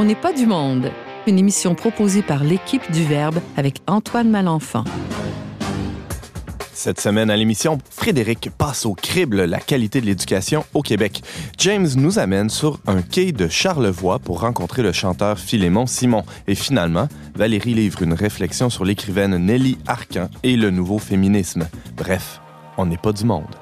On n'est pas du monde. Une émission proposée par l'équipe du Verbe avec Antoine Malenfant. Cette semaine à l'émission, Frédéric passe au crible la qualité de l'éducation au Québec. James nous amène sur un quai de Charlevoix pour rencontrer le chanteur Philémon Simon. Et finalement, Valérie livre une réflexion sur l'écrivaine Nelly Arcan et le nouveau féminisme. Bref, on n'est pas du monde.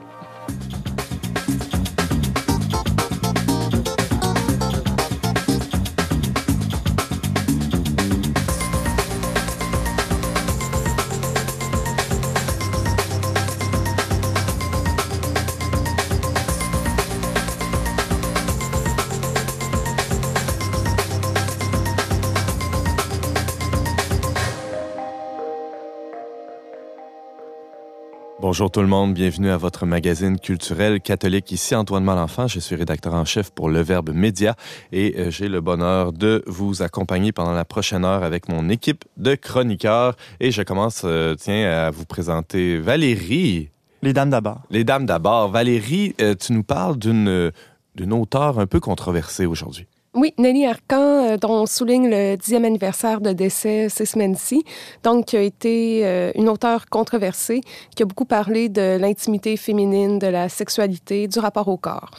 Bonjour tout le monde, bienvenue à votre magazine culturel catholique. Ici Antoine Malenfant, je suis rédacteur en chef pour Le Verbe Média et euh, j'ai le bonheur de vous accompagner pendant la prochaine heure avec mon équipe de chroniqueurs. Et je commence, euh, tiens, à vous présenter Valérie. Les dames d'abord. Les dames d'abord. Valérie, euh, tu nous parles d'une d'une auteure un peu controversée aujourd'hui. Oui, Nelly Arcan, euh, dont on souligne le dixième anniversaire de décès ces semaines-ci, donc qui a été euh, une auteure controversée, qui a beaucoup parlé de l'intimité féminine, de la sexualité, du rapport au corps.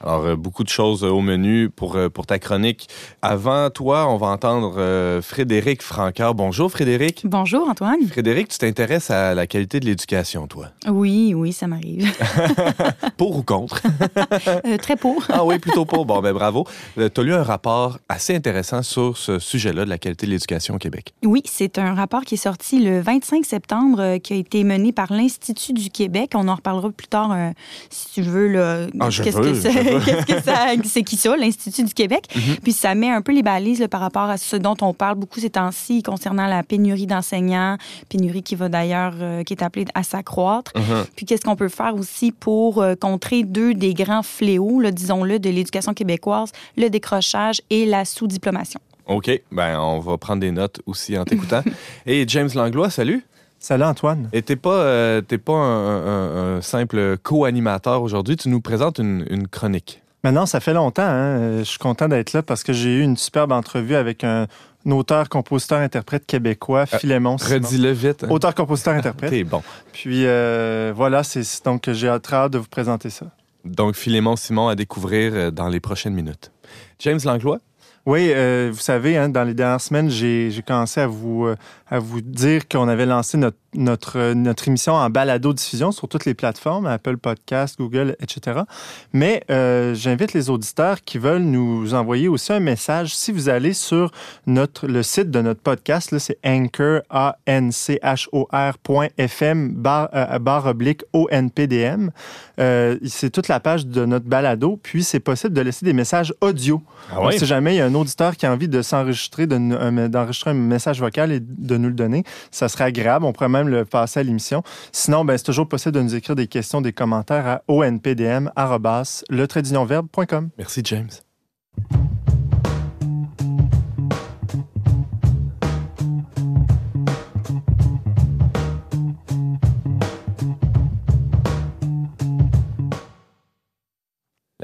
Alors, euh, beaucoup de choses euh, au menu pour, euh, pour ta chronique. Avant toi, on va entendre Frédéric Franqueur. Bonjour, Frédéric. Bonjour, Antoine. Frédéric, tu t'intéresses à la qualité de l'éducation, toi? Oui, oui, ça m'arrive. pour ou contre? très pour. ah oui, plutôt pour. Bon, ben bravo. tu as lu un rapport assez intéressant sur ce sujet-là de la qualité de l'éducation au Québec. Oui, c'est un rapport qui est sorti le 25 septembre, qui a été mené par l'Institut du Québec. On en reparlera plus tard, si tu veux. Là, ah, je veux, que qu'est-ce que ça, c'est qui ça, l'Institut du Québec? Mhm. Puis ça met un peu les balises par rapport à ce dont on parle beaucoup ces temps-ci concernant la pénurie d'enseignants, pénurie qui va d'ailleurs, euh, qui est appelée à s'accroître. Mhm. Puis qu'est-ce qu'on peut faire aussi pour euh, contrer deux des grands fléaux, disons-le, de l'éducation québécoise, le décrochage et la sous-diplomation? OK. Ben, on va prendre des notes aussi en t'écoutant. et James Langlois, salut. Salut Antoine. Et t'es pas, euh, pas un, simple co-animateur aujourd'hui, tu nous présentes une, chronique. Maintenant, ça fait longtemps. Hein. Je suis content d'être là parce que j'ai eu une superbe entrevue avec un, auteur, compositeur, interprète québécois, euh, Philémon. Redis-le vite. Hein. Auteur, compositeur, interprète. T'es bon. Puis euh, voilà, c'est donc j'ai hâte de vous présenter ça. Donc Philémon Simon à découvrir dans les prochaines minutes. James Langlois, oui, euh, vous savez, hein, dans les dernières semaines, j'ai commencé à vous, euh, à vous dire qu'on avait lancé notre, notre, notre émission en balado-diffusion sur toutes les plateformes, Apple Podcast, Google, etc. Mais euh, j'invite les auditeurs qui veulent nous envoyer aussi un message. Si vous allez sur notre, le site de notre podcast, c'est anchor, a n c h o .fm barre, oblique ONPDM. c'est toute la page de notre balado. Puis, c'est possible de laisser des messages audio. Ah si jamais il y a un auditeur qui a envie de s'enregistrer, d'enregistrer un message vocal et de nous le donner, ça serait agréable. On pourrait même le passer à l'émission. Sinon, ben, c'est toujours possible de nous écrire des questions, des commentaires à onpdm.com. Merci, James.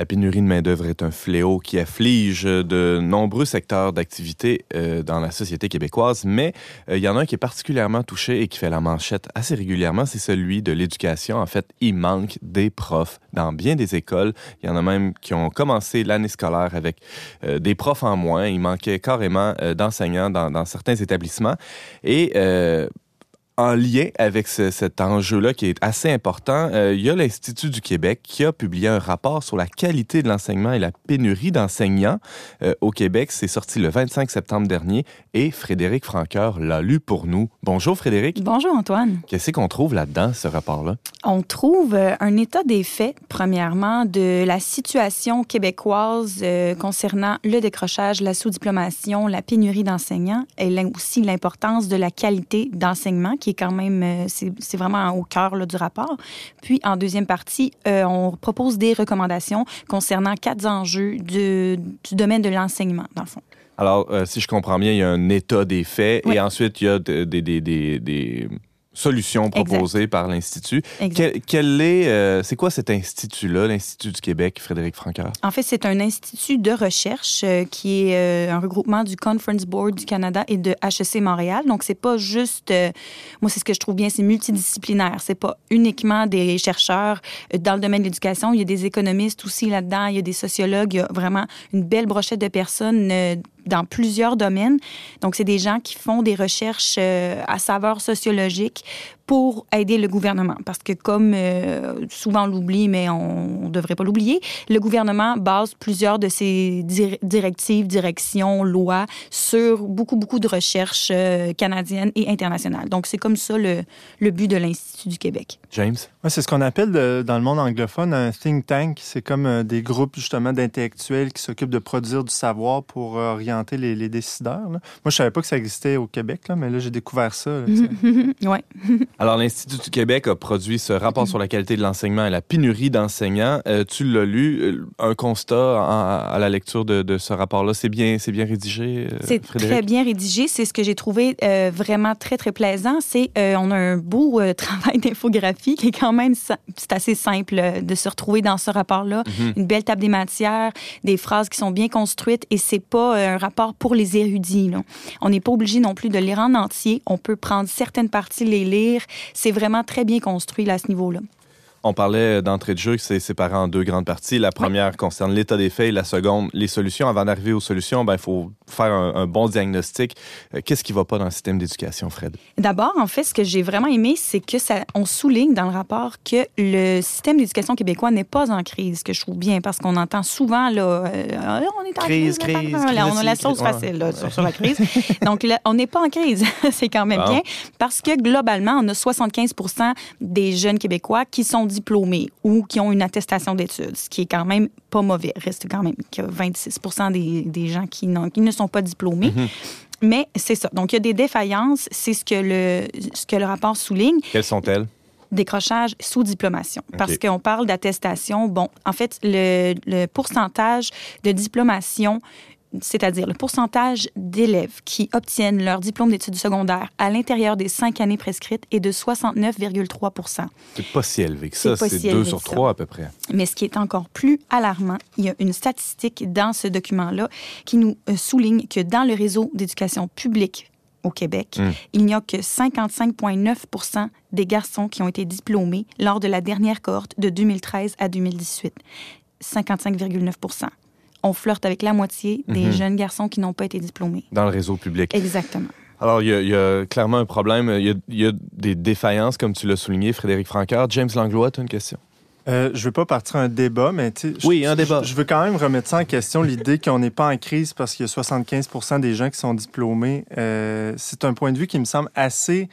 La pénurie de main-d'œuvre est un fléau qui afflige de nombreux secteurs d'activité euh, dans la société québécoise, mais euh, il y en a un qui est particulièrement touché et qui fait la manchette assez régulièrement, c'est celui de l'éducation. En fait, il manque des profs dans bien des écoles. Il y en a même qui ont commencé l'année scolaire avec euh, des profs en moins. Il manquait carrément d'enseignants dans, dans, certains établissements. Et en lien avec cet enjeu-là qui est assez important, euh, il y a l'Institut du Québec qui a publié un rapport sur la qualité de l'enseignement et la pénurie d'enseignants euh, au Québec. C'est sorti le 25 septembre dernier et Frédéric Franqueur l'a lu pour nous. Bonjour Frédéric. Bonjour Antoine. Qu'est-ce qu'on trouve là-dedans, ce rapport-là? On trouve euh, un état des faits, premièrement, de la situation québécoise concernant le décrochage, la sous-diplomation, la pénurie d'enseignants et aussi l'importance de la qualité d'enseignement qui est quand même, euh, c'est vraiment au cœur du rapport. Puis, en deuxième partie, euh, on propose des recommandations concernant quatre enjeux du domaine de l'enseignement, dans le fond. Alors, euh, si je comprends bien, il y a un état des faits et ensuite, il y a des, des, des, des solutions proposées par l'Institut. Quel, est, euh, c'est quoi cet institut-là, l'Institut du Québec, Frédéric Francoeur? En fait, c'est un institut de recherche euh, qui est euh, un regroupement du Conference Board du Canada et de HEC Montréal. Donc, c'est pas juste, moi, c'est ce que je trouve bien, c'est multidisciplinaire. C'est pas uniquement des chercheurs dans le domaine de l'éducation. Il y a des économistes aussi là-dedans. Il y a des sociologues. Il y a vraiment une belle brochette de personnes dans plusieurs domaines. Donc, c'est des gens qui font des recherches euh, à saveur sociologique pour aider le gouvernement. Parce que comme euh, souvent on l'oublie, mais on ne devrait pas l'oublier, le gouvernement base plusieurs de ses directives, directions, lois sur beaucoup, beaucoup de recherches euh, canadiennes et internationales. Donc, c'est comme ça le, le but de l'Institut du Québec. James? Ouais, c'est ce qu'on appelle dans le monde anglophone un think tank. C'est comme euh, des groupes justement d'intellectuels qui s'occupent de produire du savoir pour orienter les, les décideurs. Moi, je savais pas que ça existait au Québec, là, mais là, j'ai découvert ça. oui. Alors, l'Institut du Québec a produit ce rapport sur la qualité de l'enseignement et la pénurie d'enseignants. Euh, tu l'as lu, euh, un constat à la lecture de, ce rapport-là, c'est bien, c'est bien rédigé. Euh, c'est très bien rédigé. C'est ce que j'ai trouvé vraiment très très plaisant. C'est on a un beau travail d'infographie qui est quand même c'est assez simple de se retrouver dans ce rapport-là. Mhm. Une belle table des matières, des phrases qui sont bien construites et c'est pas un rapport pour les érudits. Là. On n'est pas obligé non plus de lire en entier. On peut prendre certaines parties, les lire c'est vraiment très bien construit à ce niveau-là. On parlait d'entrée de jeu que c'est séparé en deux grandes parties. La première concerne l'état des faits et la seconde, les solutions. Avant d'arriver aux solutions, ben, il faut faire un, bon diagnostic. Euh, qu'est-ce qui ne va pas dans le système d'éducation, Fred? D'abord, en fait, ce que j'ai vraiment aimé, c'est que ça, on souligne dans le rapport que le système d'éducation québécois n'est pas en crise, que je trouve bien, parce qu'on entend souvent, là, euh, ah, on est en crise, crise, on a la sauce facile là, sur, la crise. Donc, là, on n'est pas en crise. c'est quand même bien, parce que globalement, on a 75% des jeunes Québécois qui sont diplômés ou qui ont une attestation d'études, ce qui est quand même pas mauvais. Reste quand même que 26 des, des gens qui, qui, ne sont pas diplômés. Mhm. Mais c'est ça. Donc, il y a des défaillances. C'est ce que le, ce que le rapport souligne. Quelles sont-elles? décrochage sous diplomation. Parce qu'on parle d'attestation. Bon, en fait, le, le pourcentage de diplomation c'est-à-dire le pourcentage d'élèves qui obtiennent leur diplôme d'études secondaires à l'intérieur des cinq années prescrites est de 69,3 C'est pas si élevé que ça, c'est deux sur trois à peu près. Mais ce qui est encore plus alarmant, il y a une statistique dans ce document-là qui nous euh, souligne que dans le réseau d'éducation publique au Québec, hmm. il n'y a que 55,9% des garçons qui ont été diplômés lors de la dernière cohorte de 2013 à 2018. 55,9 on flirte avec la moitié des mhm. jeunes garçons qui n'ont pas été diplômés. Dans le réseau public. Exactement. Alors, il y, a, clairement un problème. Il y, a, des défaillances, comme tu l'as souligné, Frédéric Francard. James Langlois, tu as une question? Euh, je ne veux pas partir un débat, mais oui, un débat. Je, veux quand même remettre ça en question, l'idée qu'on n'est pas en crise parce qu'il y a 75% des gens qui sont diplômés. Euh, c'est un point de vue qui me semble assez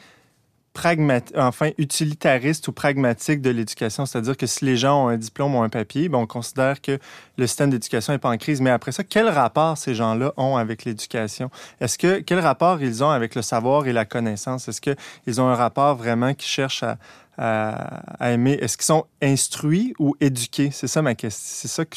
enfin utilitariste ou pragmatique de l'éducation, c'est-à-dire que si les gens ont un diplôme ou un papier, ben, on considère que le système d'éducation n'est pas en crise. Mais après ça, quel rapport ces gens-là ont avec l'éducation? Est-ce que quel rapport ils ont avec le savoir et la connaissance? Est-ce qu'ils ont un rapport vraiment qui cherche à, à, aimer? Est-ce qu'ils sont instruits ou éduqués? C'est ça ma question. C'est ça que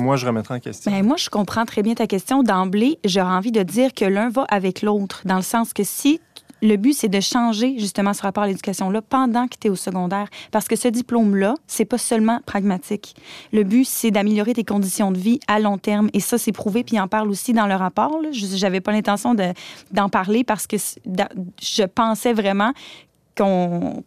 moi, je remettrai en question. Ben, moi, je comprends très bien ta question. D'emblée, j'aurais envie de dire que l'un va avec l'autre, dans le sens que si le but, c'est de changer justement ce rapport à l'éducation-là pendant que tu es au secondaire. Parce que ce diplôme-là, c'est pas seulement pragmatique. Le but, c'est d'améliorer tes conditions de vie à long terme. Et ça, c'est prouvé, puis il en parle aussi dans le rapport. Je n'avais pas l'intention d'en parler parce que je pensais vraiment qu'on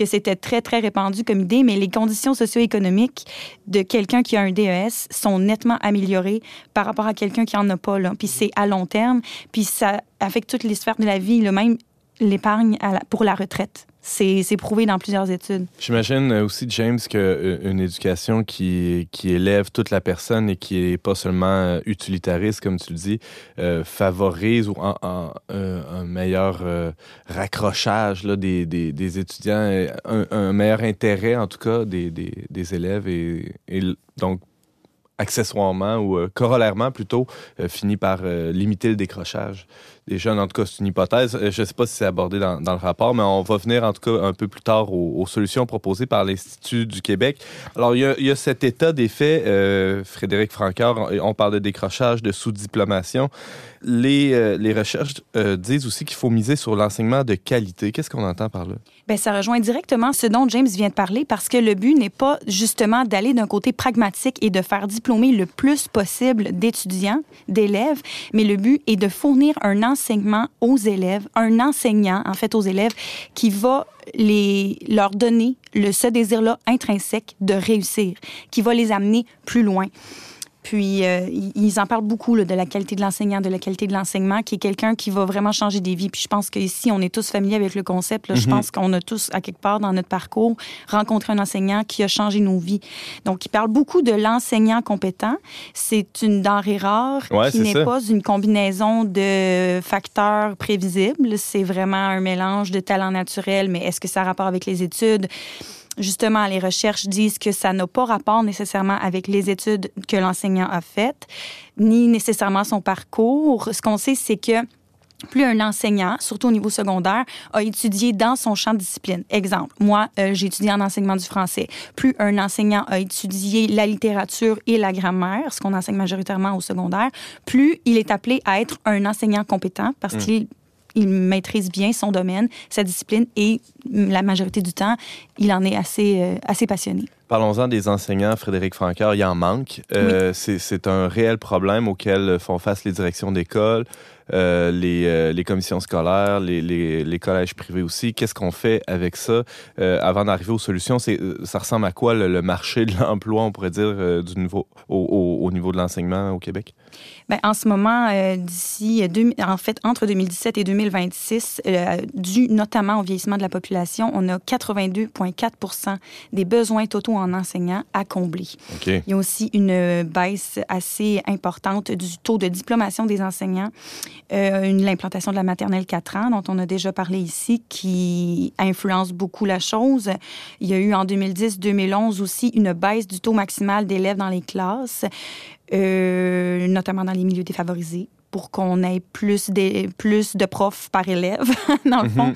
que c'était très, très répandu comme idée, mais les conditions socio-économiques de quelqu'un qui a un DES sont nettement améliorées par rapport à quelqu'un qui n'en a pas. Là. Puis c'est à long terme, puis ça affecte toutes les sphères de la vie. Le même l'épargne pour la retraite. C'est prouvé dans plusieurs études. J'imagine aussi, James, qu'une euh, éducation qui, qui élève toute la personne et qui n'est pas seulement euh, utilitariste, comme tu le dis, euh, favorise ou un meilleur raccrochage là, des, des, étudiants, un, meilleur intérêt, en tout cas, des, des élèves. Et, et donc, accessoirement ou euh, corollairement plutôt, euh, finit par euh, limiter le décrochage des jeunes. En tout cas, c'est une hypothèse. Je ne sais pas si c'est abordé dans, dans, le rapport, mais on va venir en tout cas un peu plus tard aux, aux solutions proposées par l'Institut du Québec. Alors, il y a, y a cet état des faits, Frédéric Francard, on parle de décrochage, de sous-diplomation. Les, les recherches disent aussi qu'il faut miser sur l'enseignement de qualité. Qu'est-ce qu'on entend par là? Bien, ça rejoint directement ce dont James vient de parler parce que le but n'est pas justement d'aller d'un côté pragmatique et de faire diplômer le plus possible d'étudiants, d'élèves, mais le but est de fournir un enseignement aux élèves, un enseignant en fait aux élèves qui va les, leur donner le, ce désir-là intrinsèque de réussir, qui va les amener plus loin. Puis, euh, ils en parlent beaucoup là, de la qualité de l'enseignant, de la qualité de l'enseignement, qui est quelqu'un qui va vraiment changer des vies. Puis, je pense qu'ici, on est tous familiers avec le concept. Là, Je Mhm. pense qu'on a tous, à quelque part dans notre parcours, rencontré un enseignant qui a changé nos vies. Donc, il parle beaucoup de l'enseignant compétent. C'est une denrée rare Ouais, qui n'est pas une combinaison de facteurs prévisibles. C'est vraiment un mélange de talent naturel, mais est-ce que ça a rapport avec les études? Justement, les recherches disent que ça n'a pas rapport nécessairement avec les études que l'enseignant a faites, ni nécessairement son parcours. Ce qu'on sait, c'est que plus un enseignant, surtout au niveau secondaire, a étudié dans son champ de discipline. Exemple, moi, euh, j'ai étudié en enseignement du français. Plus un enseignant a étudié la littérature et la grammaire, ce qu'on enseigne majoritairement au secondaire, plus il est appelé à être un enseignant compétent parce qu'il il maîtrise bien son domaine, sa discipline et la majorité du temps, il en est assez, euh, assez passionné. Parlons-en des enseignants, Frédéric Francard, il en manque. Euh, c'est- C'est un réel problème auquel font face les directions d'école, euh, les, les commissions scolaires, les, les- les collèges privés aussi. Qu'est-ce qu'on fait avec ça avant d'arriver aux solutions? Ça ressemble à quoi le, le marché de l'emploi, on pourrait dire, du niveau, au, au- au niveau de l'enseignement au Québec? Ben, en ce moment, euh, d'ici, euh, en fait, entre 2017 et 2026, euh, dû notamment au vieillissement de la population, on a 82,4% des besoins totaux en enseignants à combler. OK. Il y a aussi une baisse assez importante du taux de diplomation des enseignants, euh, l'implantation de la maternelle 4 ans, dont on a déjà parlé ici, qui influence beaucoup la chose. Il y a eu en 2010-2011 aussi une baisse du taux maximal d'élèves dans les classes, euh, notamment dans les milieux défavorisés pour qu'on ait plus de, plus de profs par élève, dans le fond. Mhm.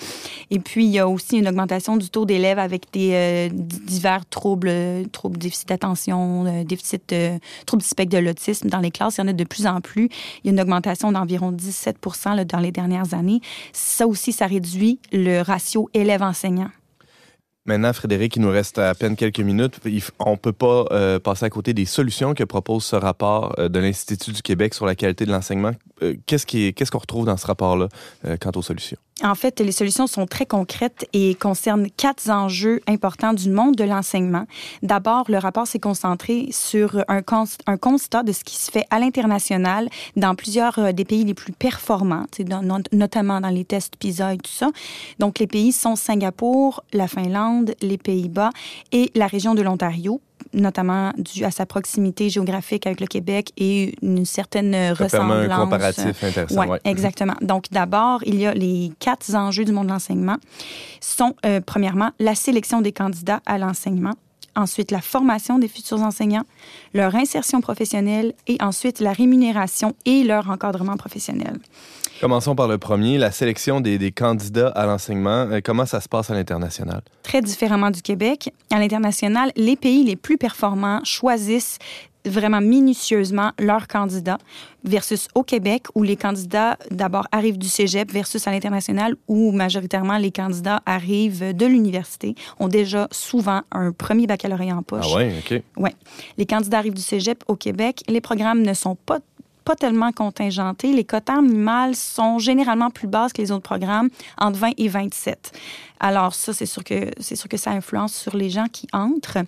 Et puis, il y a aussi une augmentation du taux d'élèves avec des euh, divers troubles, troubles déficit d'attention, euh, déficit, euh, troubles du spectre de l'autisme dans les classes. Il y en a de plus en plus. Il y a une augmentation d'environ 17 là, dans les dernières années. Ça aussi, ça réduit le ratio élève-enseignant. Maintenant, Frédéric, il nous reste à peine quelques minutes. On ne peut pas euh, passer à côté des solutions que propose ce rapport euh, de l'Institut du Québec sur la qualité de l'enseignement. Euh, Qu'est-ce qui est- qu'est-ce qu'on retrouve dans ce rapport-là quant aux solutions? En fait, les solutions sont très concrètes et concernent quatre enjeux importants du monde de l'enseignement. D'abord, le rapport s'est concentré sur un, cons- un constat de ce qui se fait à l'international dans plusieurs euh, des pays les plus performants, notamment dans les tests PISA et tout ça. Donc, les pays sont Singapour, la Finlande, les Pays-Bas et la région de l'Ontario notamment dû à sa proximité géographique avec le Québec et une certaine Ça ressemblance. un comparatif intéressant. Ouais. exactement. Donc, d'abord, il y a les quatre enjeux du monde de l'enseignement. sont, euh, premièrement, la sélection des candidats à l'enseignement. Ensuite, la formation des futurs enseignants, leur insertion professionnelle et ensuite la rémunération et leur encadrement professionnel. Commençons par le premier, la sélection des, des candidats à l'enseignement. Euh, comment ça se passe à l'international? Très différemment du Québec, à l'international, les pays les plus performants choisissent vraiment minutieusement leurs candidats versus au Québec où les candidats d'abord arrivent du cégep versus à l'international où majoritairement les candidats arrivent de l'université, ont déjà souvent un premier baccalauréat en poche. Ah ouais, OK. Ouais. Les candidats arrivent du cégep au Québec. Les programmes ne sont pas pas tellement contingentés. Les quotas minimales sont généralement plus basses que les autres programmes, entre 20 et 27. Alors ça, c'est sûr que c'est sûr que ça influence sur les gens qui entrent.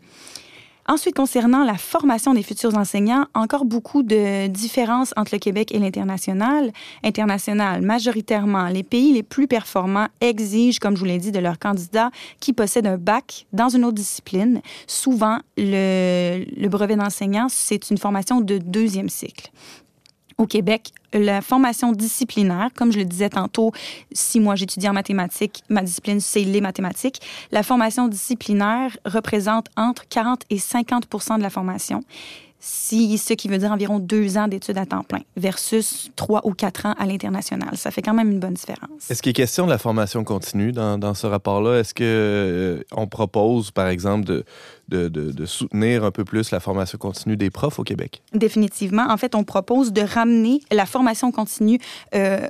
Ensuite, concernant la formation des futurs enseignants, encore beaucoup de différences entre le Québec et l'international. International, majoritairement, les pays les plus performants exigent, comme je vous l'ai dit, de leurs candidats qui possèdent un bac dans une autre discipline. Souvent, le, le brevet d'enseignant, c'est une formation de deuxième cycle. Au Québec, la formation disciplinaire, comme je le disais tantôt, si moi j'étudie en mathématiques, ma discipline c'est les mathématiques, la formation disciplinaire représente entre 40 et 50 de la formation. Si, ce qui veut dire environ deux ans d'études à temps plein versus trois ou quatre ans à l'international. Ça fait quand même une bonne différence. Est-ce qu'il est question de la formation continue dans, dans ce rapport-là? Est-ce qu'on euh, on propose, par exemple, de, de, de, de, soutenir un peu plus la formation continue des profs au Québec? Définitivement. En fait, on propose de ramener la formation continue euh,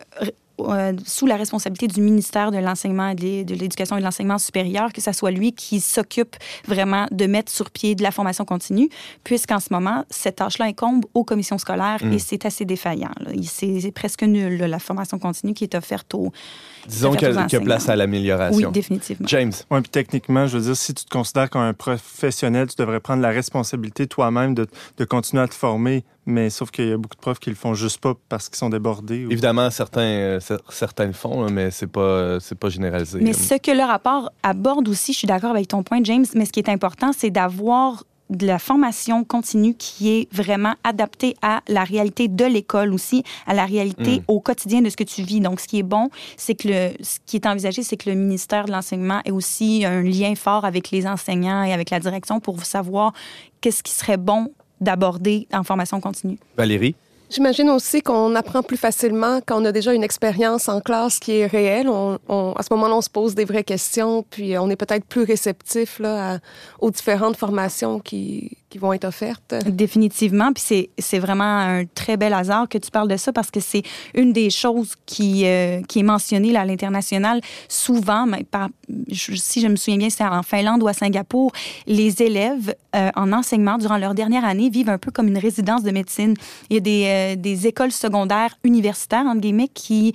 euh, sous la responsabilité du ministère de l'enseignement et de l'éducation et de l'enseignement supérieur, que ce soit lui qui s'occupe vraiment de mettre sur pied de la formation continue, puisqu'en ce moment, cette tâche-là incombe aux commissions scolaires et c'est assez défaillant. C'est presque nul, la formation continue qui est offerte aux Disons qu'il y, a place à l'amélioration. Oui, définitivement. James. Oui, puis techniquement, je veux dire, si tu te considères comme un professionnel, tu devrais prendre la responsabilité toi-même de, de continuer à te former mais sauf qu'il y a beaucoup de profs qui le font juste pas parce qu'ils sont débordés. Évidemment, certains, euh, certains le font, mais c'est pas, c'est pas généralisé. Mais ce que le rapport aborde aussi, je suis d'accord avec ton point, James, mais ce qui est important, c'est d'avoir de la formation continue qui est vraiment adaptée à la réalité de l'école aussi, à la réalité mm. au quotidien de ce que tu vis. Donc, ce qui est bon, c'est que le, ce qui est envisagé, c'est que le ministère de l'enseignement ait aussi un lien fort avec les enseignants et avec la direction pour savoir qu'est-ce qui serait bon d'aborder en formation continue. Valérie? J'imagine aussi qu'on apprend plus facilement quand on a déjà une expérience en classe qui est réelle. On, à ce moment-là, on se pose des vraies questions, puis on est peut-être plus réceptif là, aux différentes formations qui, qui vont être offertes. Définitivement. Puis c'est vraiment un très bel hasard que tu parles de ça parce que c'est une des choses qui, euh, qui est mentionnée à l'international souvent. Mais par, si je me souviens bien, c'est en Finlande ou à Singapour. Les élèves euh, en enseignement durant leur dernière année vivent un peu comme une résidence de médecine. Il y a des, euh, des écoles secondaires universitaires, entre guillemets, qui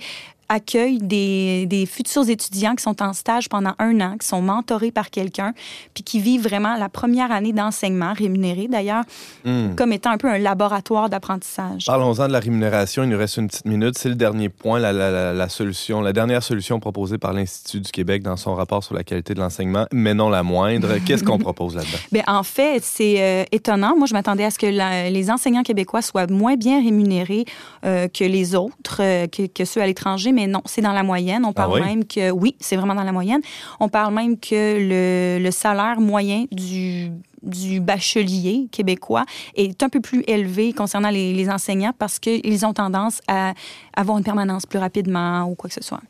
accueille des, des, futurs étudiants qui sont en stage pendant un an, qui sont mentorés par quelqu'un, puis qui vivent vraiment la première année d'enseignement, rémunéré d'ailleurs, hmm. comme étant un peu un laboratoire d'apprentissage. Parlons-en de la rémunération. Il nous reste une petite minute. C'est le dernier point, la, la, la, solution, la dernière solution proposée par l'Institut du Québec dans son rapport sur la qualité de l'enseignement, mais non la moindre. Qu'est-ce qu'on propose là-dedans? Bien, en fait, c'est euh, étonnant. Moi, je m'attendais à ce que les enseignants québécois soient moins bien rémunérés euh, que les autres, euh, que, que, ceux à l'étranger, mais mais non, c'est dans la moyenne. On ah parle même que, oui, c'est vraiment dans la moyenne. On parle même que le, salaire moyen du du bachelier québécois est un peu plus élevé concernant les, enseignants parce qu'ils ont tendance à avoir une permanence plus rapidement ou quoi que ce soit.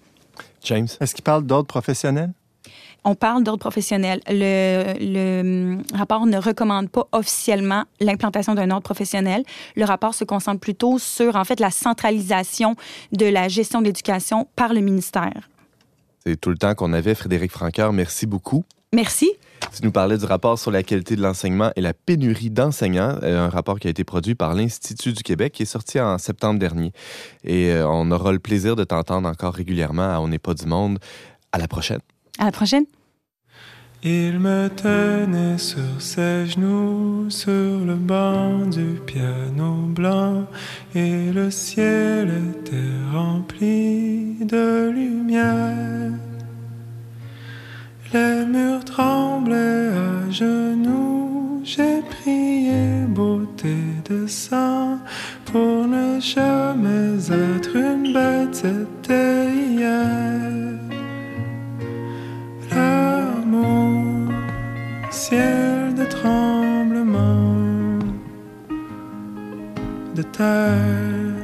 James? Est-ce qu'il parle d'ordre professionnel? On parle d'ordre professionnel. Le, le, hum, rapport ne recommande pas officiellement l'implantation d'un ordre professionnel. Le rapport se concentre plutôt sur, en fait, la centralisation de la gestion de l'éducation par le ministère. C'est tout le temps qu'on avait. Frédéric Franqueur, merci beaucoup. Merci. Tu nous parlais du rapport sur la qualité de l'enseignement et la pénurie d'enseignants, euh, un rapport qui a été produit par l'Institut du Québec, qui est sorti en septembre dernier. Et euh, on aura le plaisir de t'entendre encore régulièrement à On n'est pas du monde. À la prochaine. À la prochaine. Il me tenait sur ses genoux sur le banc du piano blanc et le ciel était rempli de lumière. Les murs tremblaient à genoux, j'ai prié beauté de sang pour ne jamais être une bête, c'était hier. Ciel de tremblement de terre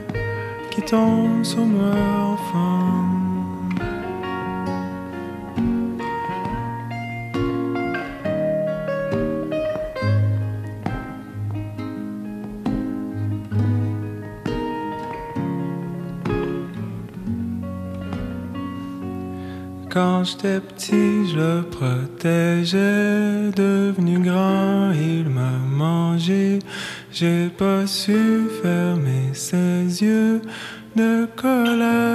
qui tombe sur moi enfant. Quand j'étais petit, je le protégeais. Devenu grand, il m'a mangé. J'ai pas su fermer ses yeux de colère.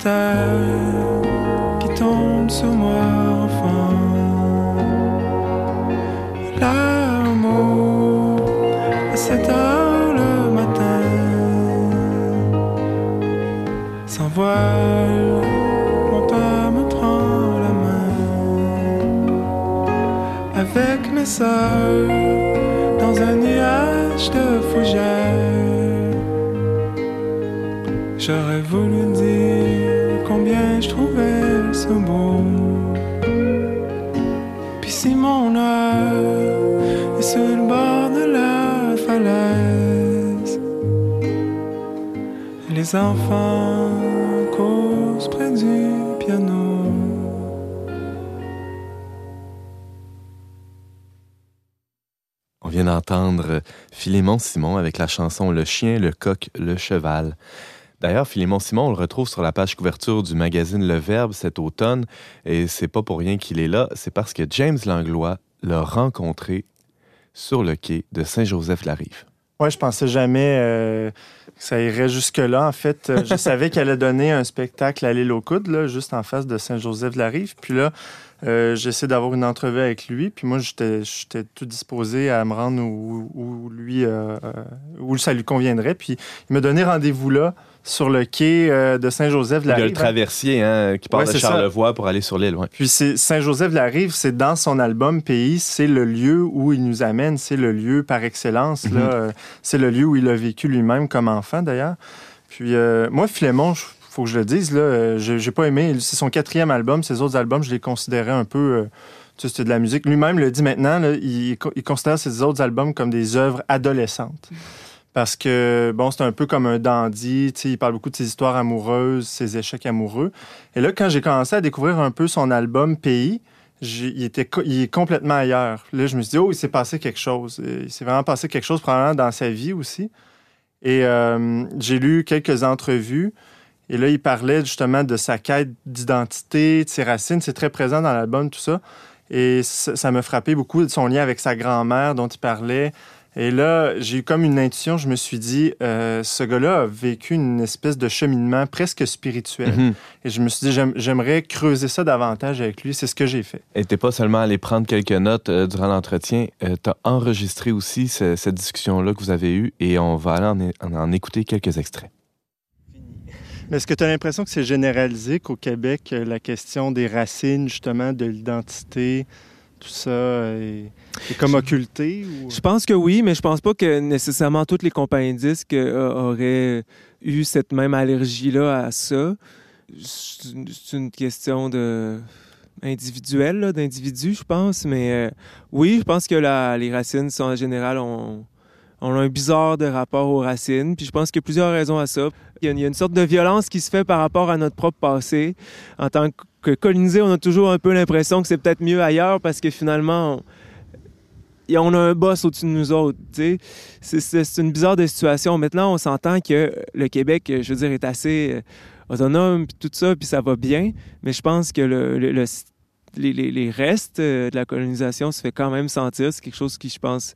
Terre Philémon Simon avec la chanson Le chien, le coq, le cheval. D'ailleurs, Philémon Simon, on le retrouve sur la page couverture du magazine Le Verbe cet automne, et c'est pas pour rien qu'il est là, c'est parce que James Langlois l'a rencontré sur le quai de Saint-Joseph-la-Rive. Ouais, je pensais jamais euh, que ça irait jusque-là. En fait, euh, je savais qu'elle allait donner un spectacle à l'île aux coudes, juste en face de Saint-Joseph-de-la-Rive. Puis là, euh, j'essaie d'avoir une entrevue avec lui. Puis moi, j'étais tout disposé à me rendre où, où lui, euh, euh, où ça lui conviendrait. Puis il m'a donné rendez-vous là, sur le quai euh, de Il y a le traversier hein, qui part Ouais, de ça. Charlevoix pour aller sur l'île. ouais. Puis c'est Saint-Joseph-de-la-Rive, c'est dans son album Pays, c'est le lieu où il nous amène, c'est le lieu par excellence. Mhm. Euh, c'est le lieu où il a vécu lui-même comme enfant d'ailleurs. Puis euh, moi, Philémon, il faut que je le dise, là, euh, j'ai pas aimé. C'est son quatrième album. Ses autres albums, je les considérais un peu. euh, c'était de la musique. Lui-même le dit maintenant, là, il, considère ses autres albums comme des œuvres adolescentes. Parce que, bon, c'est un peu comme un dandy, il parle beaucoup de ses histoires amoureuses, ses échecs amoureux. Et là, quand j'ai commencé à découvrir un peu son album Pays, il, était, il est complètement ailleurs. Là, je me suis dit, oh, il s'est passé quelque chose. Euh, Il s'est vraiment passé quelque chose, probablement dans sa vie aussi. Et euh, j'ai lu quelques entrevues. Et là, il parlait justement de sa quête d'identité, de ses racines. C'est très présent dans l'album, tout ça. Et ça m'a frappé beaucoup de son lien avec sa grand-mère dont il parlait. Et là, j'ai eu comme une intuition. Je me suis dit, euh, ce gars-là a vécu une espèce de cheminement presque spirituel. Mhm. Et je me suis dit, j'aime- j'aimerais creuser ça davantage avec lui. C'est ce que j'ai fait. Et t'es pas seulement allé prendre quelques notes euh, durant l'entretien, euh, t'as enregistré aussi ce- cette discussion-là que vous avez eue et on va aller en, é- en- en écouter quelques extraits. Mais est-ce que tu as l'impression que c'est généralisé qu'au Québec, euh, la question des racines, justement, de l'identité, tout ça, est, est comme occulté? Ou... Je pense que oui, mais je pense pas que nécessairement toutes les compagnies disques euh, auraient eu cette même allergie-là à ça. C'est une- question de individuelle, d'individu, je pense. Mais euh, oui, je pense que la- les racines sont en général ont, ont un bizarre de rapport aux racines. Puis je pense qu'il y a plusieurs raisons à ça. Il y a, une- sorte de violence qui se fait par rapport à notre propre passé. En tant que colonisé, on a toujours un peu l'impression que c'est peut-être mieux ailleurs parce que finalement, on- a un boss au-dessus de nous autres. C'est- une bizarre de situation. Maintenant, on s'entend que le Québec, je veux dire, est assez euh, autonome, puis tout ça, puis ça va bien. Mais je pense que le, le- le- les, les- les restes euh, de la colonisation se fait quand même sentir. C'est quelque chose qui, je pense,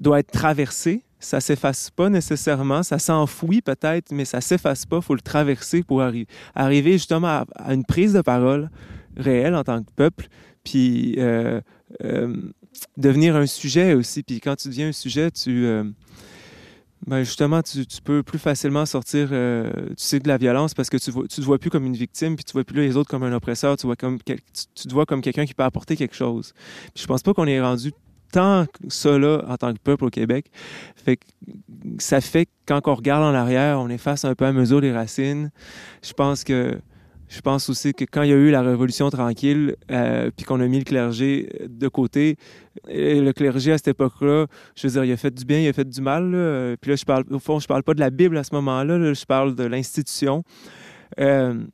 doit être traversé. Ça s'efface pas nécessairement. Ça s'enfouit peut-être, mais ça s'efface pas. Faut le traverser pour arri- arriver justement à, une prise de parole réelle en tant que peuple. Puis euh, euh, devenir un sujet aussi. Puis quand tu deviens un sujet, tu, euh, ben justement, tu, peux plus facilement sortir tu sais, de la violence parce que tu tu te vois plus comme une victime, puis tu vois plus les autres comme un oppresseur, tu, vois comme tu te vois comme quelqu'un qui peut apporter quelque chose. Puis je pense pas qu'on est rendu tant que ça là en tant que peuple au Québec. Ça fait que quand on regarde en arrière, on efface un peu à mesure les racines. Je pense que Je pense aussi que quand il y a eu la Révolution tranquille, euh, puis qu'on a mis le clergé de côté, le clergé à cette époque-là, je veux dire, il a fait du bien, il a fait du mal. Puis là, je parle, au fond, je parle pas de la Bible à ce moment-là, là, je parle de l'institution. Euh,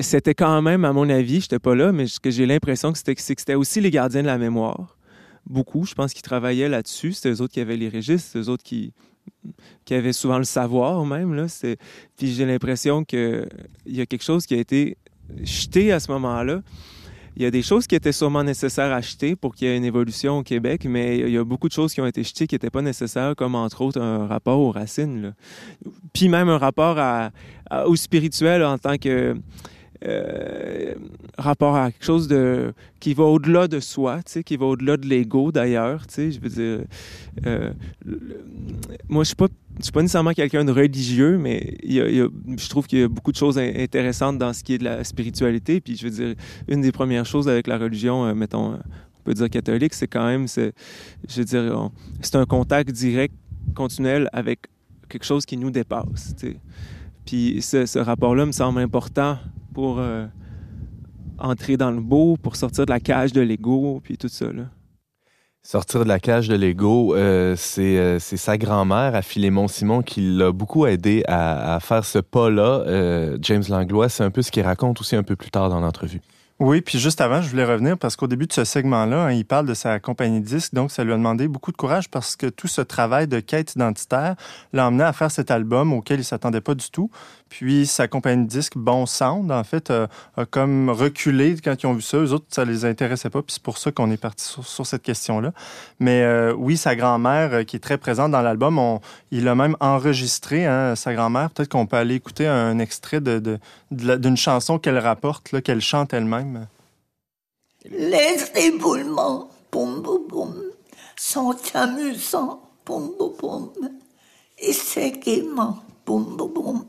c'était quand même, à mon avis, j'étais pas là, mais ce que j'ai l'impression que c'était, que c'était aussi les gardiens de la mémoire. Beaucoup, je pense qu'ils travaillaient là-dessus. C'était eux autres qui avaient les registres, c'était eux autres qui, qui avaient souvent le savoir même. Là. Puis j'ai l'impression qu'il y a quelque chose qui a été jeté à ce moment-là. Il y a des choses qui étaient sûrement nécessaires à jeter pour qu'il y ait une évolution au Québec, mais il y a beaucoup de choses qui ont été jetées qui n'étaient pas nécessaires, comme entre autres un rapport aux racines. Puis même un rapport au spirituel en tant que euh, rapport à quelque chose de qui va au-delà de soi, qui va au-delà de l'ego d'ailleurs, je veux dire, euh, moi je suis pas suis pas nécessairement quelqu'un de religieux, mais je trouve qu'il y a beaucoup de choses in- intéressantes dans ce qui est de la spiritualité. Puis je veux dire, une des premières choses avec la religion, euh, mettons, on peut dire catholique, c'est quand même, je veux dire, c'est un contact direct, continuel avec quelque chose qui nous dépasse. Puis ce rapport-là me semble important pour euh, entrer dans le beau, pour sortir de la cage de l'ego, puis tout ça. Là. Sortir de la cage de l'ego, euh, c'est euh, c'est sa grand-mère, à Philémon Simon, qui l'a beaucoup aidé à, à faire ce pas-là. Euh, James Langlois, c'est un peu ce qu'il raconte aussi un peu plus tard dans l'entrevue. Oui, puis juste avant, je voulais revenir parce qu'au début de ce segment-là, hein, il parle de sa compagnie de disques, donc ça lui a demandé beaucoup de courage parce que tout ce travail de quête identitaire l'a emmené à faire cet album auquel il s'attendait pas du tout. Puis sa compagnie de disques, Bon Sound, en fait, a, a comme reculé quand ils ont vu ça. Eux autres, ça les intéressait pas, puis c'est pour ça qu'on est parti sur, cette question-là. Mais euh, oui, sa grand-mère, euh, qui est très présente dans l'album, il a même enregistré hein, sa grand-mère. Peut-être qu'on peut aller écouter un extrait de- d'une chanson qu'elle rapporte, qu'elle chante elle-même. Les éboulements, boum boum boum, sont amusants, boum boum boum, et c'est gaiement, boum boum boum,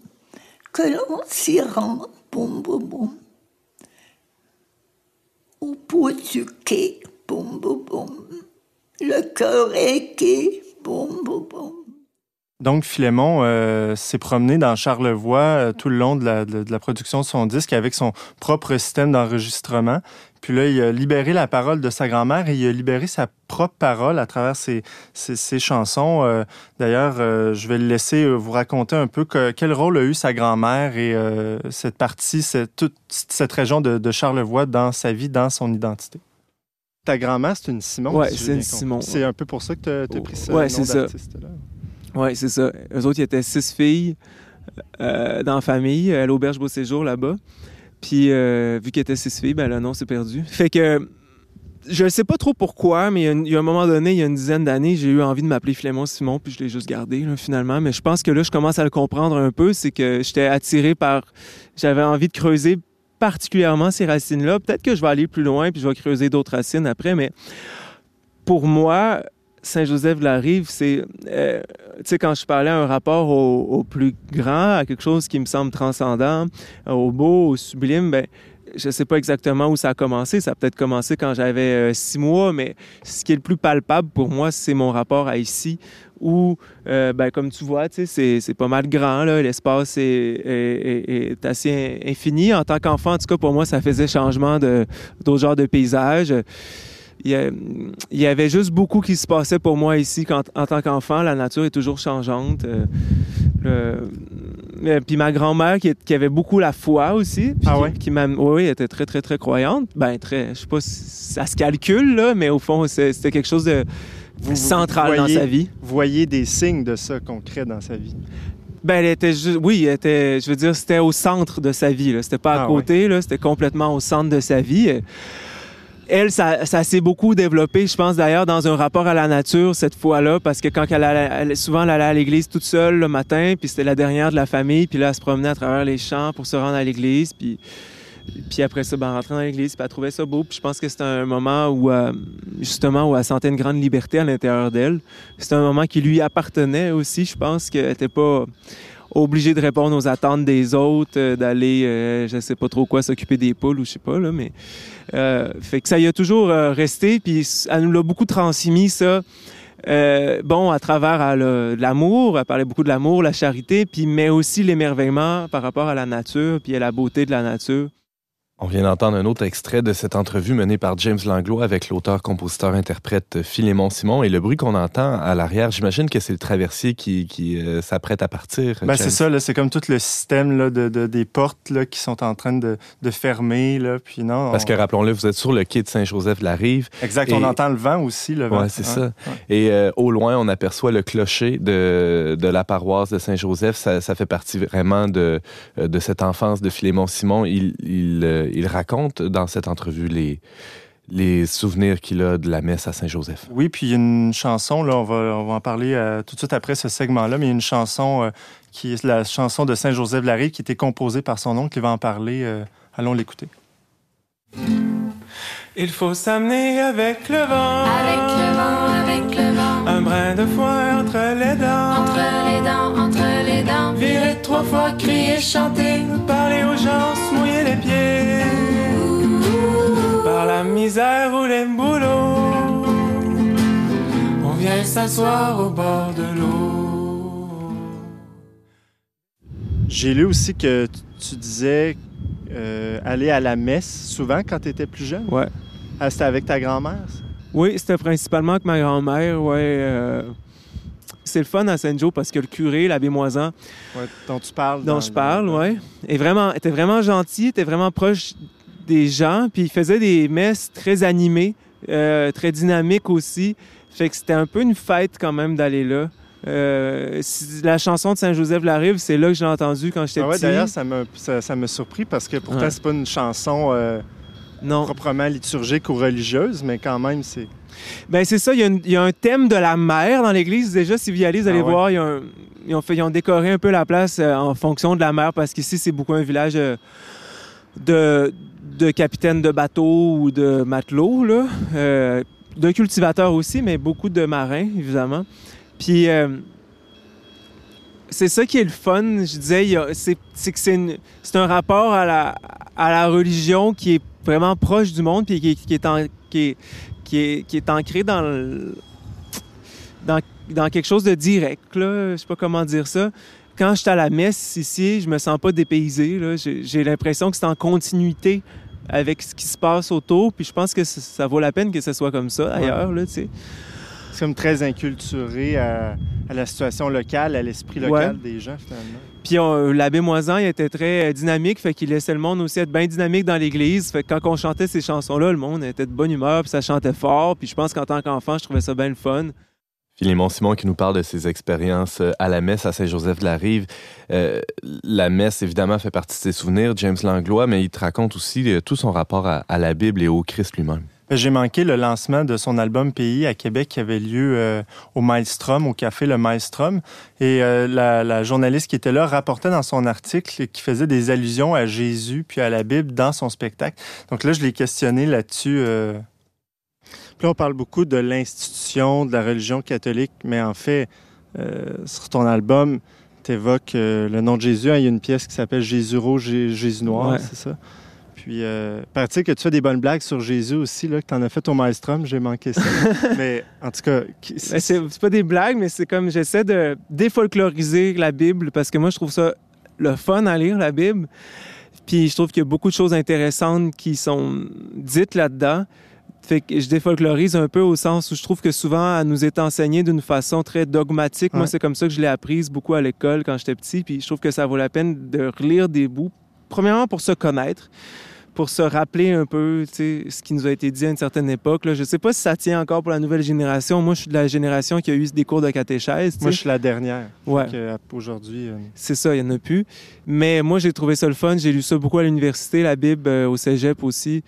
que l'on s'y rend, boum boum boum. Au bout du quai, boum boum boum, le cœur est gai, boum boum boum. Donc, Philémon euh, s'est promené dans Charlevoix euh, tout le long de la production de son disque avec son propre système d'enregistrement. Puis là, il a libéré la parole de sa grand-mère et il a libéré sa propre parole à travers ses, ses- ses chansons. Euh, D'ailleurs, euh, je vais le laisser euh, vous raconter un peu que- quel rôle a eu sa grand-mère et euh, cette partie, cette, toute cette région de, de Charlevoix dans sa vie, dans son identité. Ta grand-mère, c'est une Simon. Si j'ai c'est une. Simon, C'est un peu pour ça que tu as, pris ce Ouais, nom d'artiste-là. Oui, c'est ça. Eux autres, ils étaient six filles euh, dans la famille, à l'auberge Beau Séjour là-bas. Puis, euh, vu qu'ils étaient six filles, ben le nom s'est perdu. Fait que je ne sais pas trop pourquoi, mais il y, a un moment donné, il y a une dizaine d'années, j'ai eu envie de m'appeler Flémon Simon, puis je l'ai juste gardé là, finalement. Mais je pense que là, je commence à le comprendre un peu. C'est que j'étais attiré par. J'avais envie de creuser particulièrement ces racines-là. Peut-être que je vais aller plus loin, puis je vais creuser d'autres racines après, mais pour moi, Saint-Joseph-de-la-Rive, c'est, euh, tu sais, quand je parlais un rapport au, plus grand, à quelque chose qui me semble transcendant, au beau, au sublime, ben, je sais pas exactement où ça a commencé. Ça a peut-être commencé quand j'avais euh, six mois, mais ce qui est le plus palpable pour moi, c'est mon rapport à ici, où, euh, ben, comme tu vois, c'est, c'est pas mal grand, là. L'espace est, est- est- est assez infini. En tant qu'enfant, en tout cas, pour moi, ça faisait changement de, d'autres genres de paysages. Il y, avait juste beaucoup qui se passait pour moi ici quand, en tant qu'enfant. La nature est toujours changeante. Euh, euh, puis ma grand-mère qui, qui avait beaucoup la foi aussi. Ah qui- ouais? Qui m'a, oui, oui, était très, très, très croyante. Ben, très, je sais pas si ça se calcule, là, mais au fond, c'était quelque chose de Vous- vous central dans sa vie. Vous voyez des signes de ça concret dans sa vie? Ben, elle était juste, oui, elle était, je veux dire, c'était au centre de sa vie. C'était pas à Ah, côté, là, c'était complètement au centre de sa vie. Elle, ça, s'est beaucoup développé, je pense d'ailleurs, dans un rapport à la nature cette fois-là, parce que quand elle allait, souvent elle allait à l'église toute seule le matin, puis c'était la dernière de la famille, puis là elle se promenait à travers les champs pour se rendre à l'église, puis puis après ça, ben, rentrait dans l'église, puis elle trouvait ça beau. Puis je pense que c'était un moment où, euh, justement, où elle sentait une grande liberté à l'intérieur d'elle. C'était un moment qui lui appartenait aussi. Je pense qu'elle n'était pas obligée de répondre aux attentes des autres, euh, d'aller, euh, je sais pas trop quoi, s'occuper des poules ou je sais pas, là, mais... euh, fait que ça y a toujours euh, resté, puis elle nous l'a beaucoup transmis, ça. euh, bon, à travers l'amour, elle parlait beaucoup de l'amour, la charité, puis mais aussi l'émerveillement par rapport à la nature, puis à la beauté de la nature. On vient d'entendre un autre extrait de cette entrevue menée par James Langlois avec l'auteur, compositeur, interprète Philémon Simon. Et le bruit qu'on entend à l'arrière, j'imagine que c'est le traversier qui, qui euh, s'apprête à partir. Ben, c'est ça, c'est comme tout le système là, de, de- des portes là, qui sont en train de, de fermer. Là, puis non, Parce que rappelons-le, vous êtes sur le quai de Saint-Joseph-la-Rive. Exact, et- on entend le vent aussi. Le vent. Ouais, c'est ça. Et euh, au loin, on aperçoit le clocher de, de la paroisse de Saint-Joseph. Ça, ça fait partie vraiment de, euh, de cette enfance de Philémon Simon. Il, il, il raconte dans cette entrevue les, les souvenirs qu'il a de la messe à Saint-Joseph. Oui, puis il y a une chanson, là, on va, on va en parler euh, tout de suite après ce segment-là, mais il y a une chanson euh, qui est la chanson de Saint-Joseph-la-Rive qui était composée par son oncle. Il va en parler. euh, allons l'écouter. Il faut s'amener avec le vent. Avec le vent, avec le vent, Un brin de foin entre les dents. entre les dents, entre les dents. Virer trois fois, crier, chanter, parler la misère ou les boulots, on vient s'asseoir au bord de l'eau. J'ai lu aussi que tu, disais euh, aller à la messe souvent quand tu étais plus jeune? Ouais. Ah, C'était avec ta grand-mère, ça? Oui, c'était principalement avec ma grand-mère, ouais. euh, c'est le fun à Saint-Joe parce que le curé, l'abbé Moisan, Ouais, dont tu parles. dont je le- parle, ouais, est vraiment, était vraiment gentil, était vraiment proche des gens, puis il faisait des messes très animées, euh, très dynamiques aussi. Fait que c'était un peu une fête quand même d'aller là. Euh, la chanson de Saint-Joseph-la-Rive, c'est là que j'ai entendu quand j'étais Ah ouais, petit. D'ailleurs, ça m'a ça, surpris parce que pourtant, Ouais. c'est pas une chanson euh, non. proprement liturgique ou religieuse, mais quand même, c'est. Ben c'est ça, il y, a une- il y a un thème de la mer dans l'église. Déjà, si vous y allez, vous allez Ah ouais. voir, il y a un- ils, ont fait, ils ont décoré un peu la place en fonction de la mer parce qu'ici, c'est beaucoup un village de, de capitaines de bateaux ou de matelots, là. Euh, de cultivateurs aussi, mais beaucoup de marins, évidemment. Puis, euh, c'est ça qui est le fun, je disais, c'est que c'est un rapport à la, religion qui est vraiment proche du monde, puis qui, est- ancré dans, le- dans, quelque chose de direct. Là. Je sais pas comment dire ça. Quand je suis à la messe ici, je me sens pas dépaysé. j'ai l'impression que c'est en continuité avec ce qui se passe autour. Puis je pense que ça, vaut la peine que ce soit comme ça ailleurs. Là, tu sais. C'est comme très inculturé à, à la situation locale, à l'esprit Ouais. local des gens, finalement. Puis on- l'abbé Moisan, il était très euh, dynamique, fait qu'il laissait le monde aussi être bien dynamique dans l'église. Fait que quand on chantait ces chansons-là, le monde était de bonne humeur, puis ça chantait fort. Puis je pense qu'en tant qu'enfant, je trouvais ça bien le fun. Philémon Simon qui nous parle de ses expériences euh, à la messe à Saint-Joseph-de-la-Rive. Euh, la messe, évidemment, fait partie de ses souvenirs, James Langlois, mais il te raconte aussi euh, tout son rapport à, la Bible et au Christ lui-même. Ben, J'ai manqué le lancement de son album Pays à Québec qui avait lieu au Maelstrom, au café Le Maelstrom. Et la, la journaliste qui était là rapportait dans son article qui faisait des allusions à Jésus puis à la Bible dans son spectacle. Donc là, je l'ai questionné là-dessus. Euh. Là, on parle beaucoup de l'institution, de la religion catholique, mais en fait, euh, sur ton album, tu évoques le nom de Jésus. hein. Il y a une pièce qui s'appelle Jésus rouge, Jé- Jésus noir, Ouais. c'est ça? Puis, euh, paraît-il que tu fais des bonnes blagues sur Jésus aussi, là, que tu en as fait au Maelstrom, j'ai manqué ça. mais en tout cas, c'est pas des blagues, mais c'est comme j'essaie de défolkloriser la Bible parce que moi, je trouve ça le fun à lire, la Bible. Puis je trouve qu'il y a beaucoup de choses intéressantes qui sont dites là-dedans. Fait que je défolklorise un peu au sens où je trouve que souvent, elle nous est enseignée d'une façon très dogmatique. Moi, c'est comme ça que je l'ai apprise beaucoup à l'école quand j'étais petit. Puis je trouve que ça vaut la peine de relire des bouts. Premièrement, pour se connaître, pour se rappeler un peu ce qui nous a été dit à une certaine époque. Là. Je sais pas si ça tient encore pour la nouvelle génération. Moi, je suis de la génération qui a eu des cours de catéchèse. Moi, je suis la dernière. Ouais. Euh, aujourd'hui, euh, C'est ça, il n'y en a plus. Mais moi, j'ai trouvé ça le fun. J'ai lu ça beaucoup à l'université, la Bible, euh, au cégep aussi.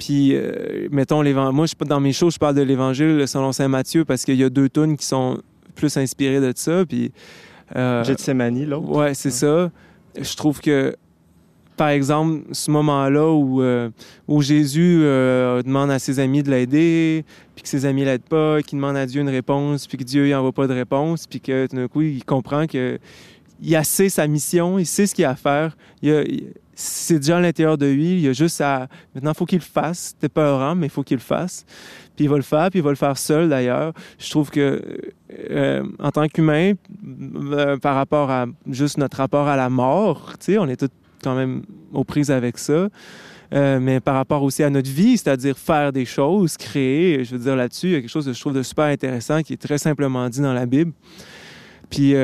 Puis, euh, mettons, moi, je, dans mes shows, je parle de l'Évangile selon Saint Matthieu parce qu'il y a deux tunes qui sont plus inspirées de ça. Puis, euh, Gethsemane, l'autre. Ouais, c'est ça. Je trouve que, par exemple, ce moment-là où, euh, où Jésus euh, demande à ses amis de l'aider, puis que ses amis l'aident pas, qu'il demande à Dieu une réponse, puis que Dieu il envoie pas de réponse, puis que tout d'un coup, il comprend que il a sait sa mission, il sait ce qu'il a à faire. Il a- il- c'est déjà à l'intérieur de lui. Il a juste à. Maintenant, il faut qu'il le fasse. C'était peurant, mais il faut qu'il le fasse. Puis il va le faire, puis il va le faire seul d'ailleurs. Je trouve que, euh, en tant qu'humain, euh, par rapport à juste notre rapport à la mort, tu sais, on est tous quand même aux prises avec ça. Euh, mais par rapport aussi à notre vie, c'est-à-dire faire des choses, créer, je veux dire là-dessus, il y a quelque chose que je trouve de super intéressant qui est très simplement dit dans la Bible. Puis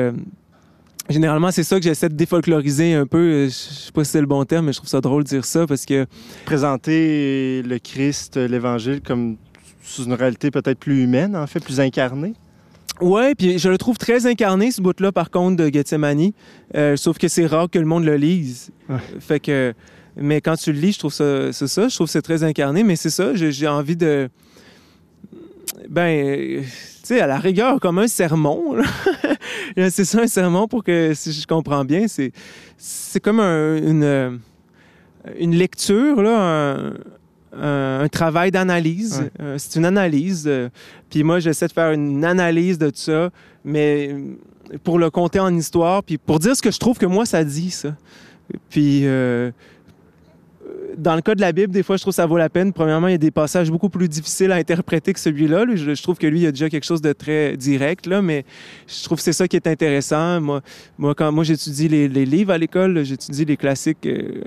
généralement, c'est ça que j'essaie de défolkloriser un peu. Euh, Je sais pas si c'est le bon terme, mais je trouve ça drôle de dire ça parce que Présenter le Christ, l'Évangile, comme sous une réalité peut-être plus humaine, en fait, plus incarnée. Ouais, puis je le trouve très incarné ce bout-là par contre de Gethsemane, Euh, sauf que c'est rare que le monde le lise. Ouais. Fait que, mais quand tu le lis, je trouve ça, c'est ça, je trouve que c'est très incarné, mais c'est ça, j'ai envie de, ben, euh, tu sais, à la rigueur comme un sermon. c'est ça un sermon pour que si je comprends bien, c'est c'est comme un- une euh, une lecture là. un- un, un travail d'analyse. Ouais. Euh, c'est une analyse. euh, puis moi, j'essaie de faire une analyse de tout ça, mais pour le compter en histoire, puis pour dire ce que je trouve que moi, ça dit, ça. Puis, euh, dans le cas de la Bible, des fois, je trouve que ça vaut la peine. Premièrement, il y a des passages beaucoup plus difficiles à interpréter que celui-là. Lui, Je, je trouve que lui, il y a déjà quelque chose de très direct, là, mais je trouve que c'est ça qui est intéressant. Moi, moi quand moi, j'étudie les, livres à l'école, j'étudie les classiques, euh,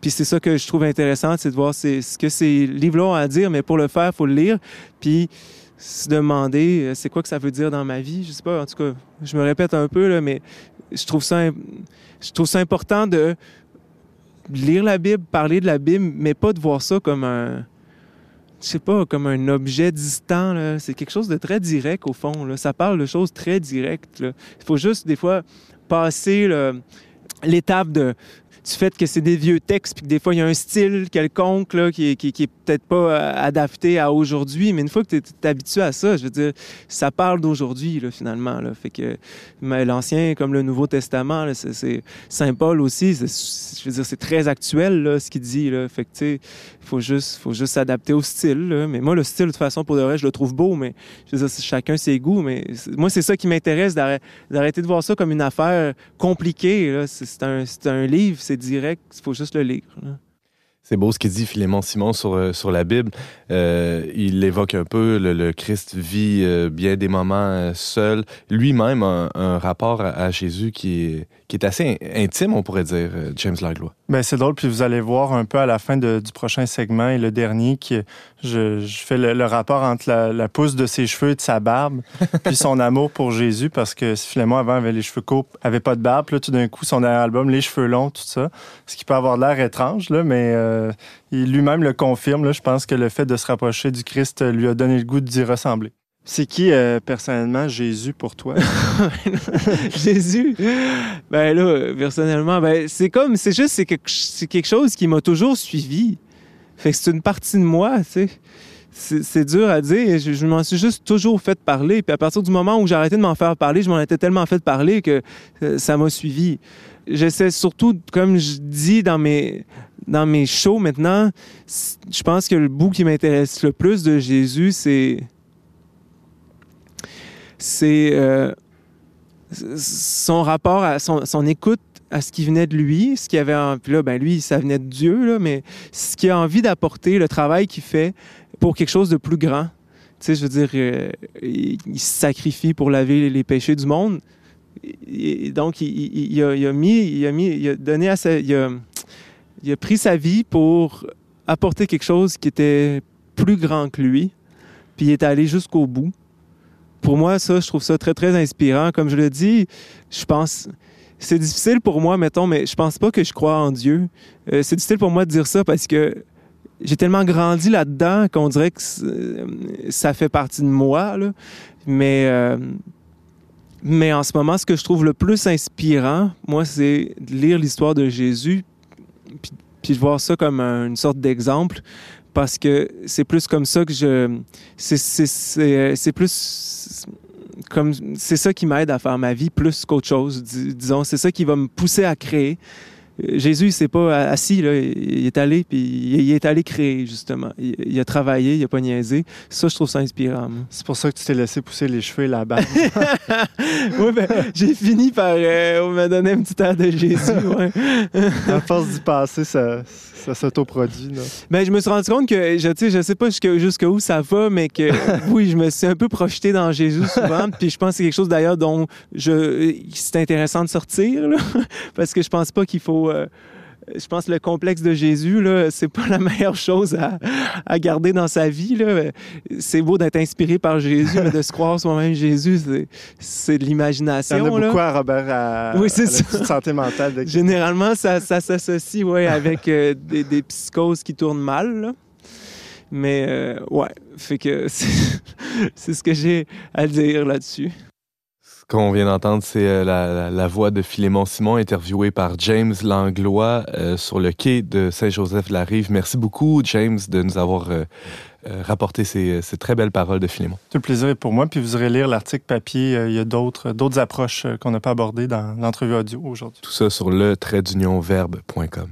puis c'est ça que je trouve intéressant, c'est de voir ce que ces livres-là ont à dire, mais pour le faire, il faut le lire, puis se demander euh, c'est quoi que ça veut dire dans ma vie? Je sais pas, en tout cas, je me répète un peu, là, mais je trouve ça, je trouve ça important de lire la Bible, parler de la Bible, mais pas de voir ça comme un, je sais pas, comme un objet distant. C'est quelque chose de très direct au fond. Ça parle de choses très directes. Il faut juste des fois passer l'étape de du fait que c'est des vieux textes, puis que des fois, il y a un style quelconque là, qui, qui, qui est peut-être pas euh, adapté à aujourd'hui, mais une fois que tu es, habitué à ça, je veux dire, ça parle d'aujourd'hui, finalement. Là. Fait que l'Ancien comme le Nouveau Testament, c'est, c'est- Saint Paul aussi, je veux dire, c'est très actuel, ce qu'il dit. Là. Fait que, tu sais, il faut juste, faut juste s'adapter au style. là. Mais moi, le style, de toute façon, pour de vrai, je le trouve beau, mais je veux dire, c'est chacun ses goûts. Mais moi, c'est ça qui m'intéresse, d'arrê- d'arrêter de voir ça comme une affaire compliquée. C'est, un, un livre, direct, il faut juste le lire. C'est beau ce qu'il dit Philémon Simon sur, euh, sur la Bible. Euh, il évoque un peu le, le Christ vit euh, bien des moments seul. Lui-même a un, un rapport à, à Jésus qui est, qui est assez in- intime, on pourrait dire, James Langlois. Ben, c'est drôle, puis vous allez voir un peu à la fin de- du prochain segment et le dernier, qui, je, je fais le, le rapport entre la, la pousse de ses cheveux et de sa barbe, puis son amour pour Jésus, parce que Philémon, avant, avait les cheveux courts, avait pas de barbe, puis là, tout d'un coup, son dernier album, les cheveux longs, tout ça, ce qui peut avoir l'air étrange, là, mais euh, lui-même le confirme, là, je pense que le fait de se rapprocher du Christ lui a donné le goût d'y ressembler. C'est qui, euh, personnellement, Jésus pour toi? Jésus, ben là, personnellement, ben c'est comme, c'est juste, c'est quelque, chose qui m'a toujours suivi. Fait que c'est une partie de moi, tu sais. C'est c'est dur à dire. Je, je m'en suis juste toujours fait parler. Puis à partir du moment où j'ai arrêté de m'en faire parler, je m'en étais tellement fait parler que euh, ça m'a suivi. J'essaie surtout, comme je dis dans mes, dans mes shows maintenant, je pense que le bout qui m'intéresse le plus de Jésus, c'est. C'est. euh, son rapport à son, écoute à ce qui venait de lui, ce qu'il avait en, puis là ben lui ça venait de Dieu là, mais ce qu'il a envie d'apporter, le travail qu'il fait pour quelque chose de plus grand. Tu sais, je veux dire, euh, il, se sacrifie pour laver les péchés du monde. Et donc il, a, mis, il a mis, il a donné à sa, il a pris sa vie pour apporter quelque chose qui était plus grand que lui, puis il est allé jusqu'au bout pour moi, ça, je trouve ça très, très inspirant. Comme je le dis, je pense. C'est difficile pour moi, mettons, mais je pense pas que je crois en Dieu. Euh, c'est difficile pour moi de dire ça parce que j'ai tellement grandi là-dedans qu'on dirait que euh, ça fait partie de moi. Mais, euh, mais en ce moment, ce que je trouve le plus inspirant, moi, c'est de lire l'histoire de Jésus puis, de voir ça comme un- une sorte d'exemple parce que c'est plus comme ça que je c'est plus comme c'est ça qui m'aide à faire ma vie plus qu'autre chose dis- disons. C'est ça qui va me pousser à créer Jésus, il s'est pas assis, là, il est allé, puis il est allé créer, justement. Il, a travaillé, il a pas niaisé. Ça, je trouve ça inspirant. C'est pour ça que tu t'es laissé pousser les cheveux barbe. oui, ben, j'ai fini par euh, me donner un petit air de Jésus. Ouais. à force d'y passer, ça, ça s'autoproduit. Ben, je me suis rendu compte que, je, je sais pas jusqu'à jusqu'où ça va, mais que oui, je me suis un peu projeté dans Jésus souvent. Puis je pense que c'est quelque chose d'ailleurs dont je, c'est intéressant de sortir, là, parce que je pense pas qu'il faut. Euh, je pense que le complexe de Jésus, là, c'est pas la meilleure chose à, à garder dans sa vie. Là. C'est beau d'être inspiré par Jésus, mais de se croire soi-même Jésus, c'est, c'est de Il y en l'imagination. a là. beaucoup à Robert à, Oui, c'est à la ça. santé mentale. de- Généralement, ça, ça s'associe ouais, avec euh, des, des psychoses qui tournent mal. là. Mais euh, ouais, fait que c'est c'est ce que j'ai à dire là-dessus. Ce qu'on vient d'entendre, c'est euh, la, la- la voix de Philémon Simon interviewé par James Langlois euh, sur le quai de Saint-Joseph-la-Rive. Merci beaucoup, James, de nous avoir euh, rapporté ces, ces très belles paroles de Philémon. Tout le plaisir est pour moi. Puis vous irez lire l'article papier. Euh, Il y a d'autres d'autres approches qu'on n'a pas abordées dans l'entrevue audio aujourd'hui. Tout ça sur le traitdunionverbe.com.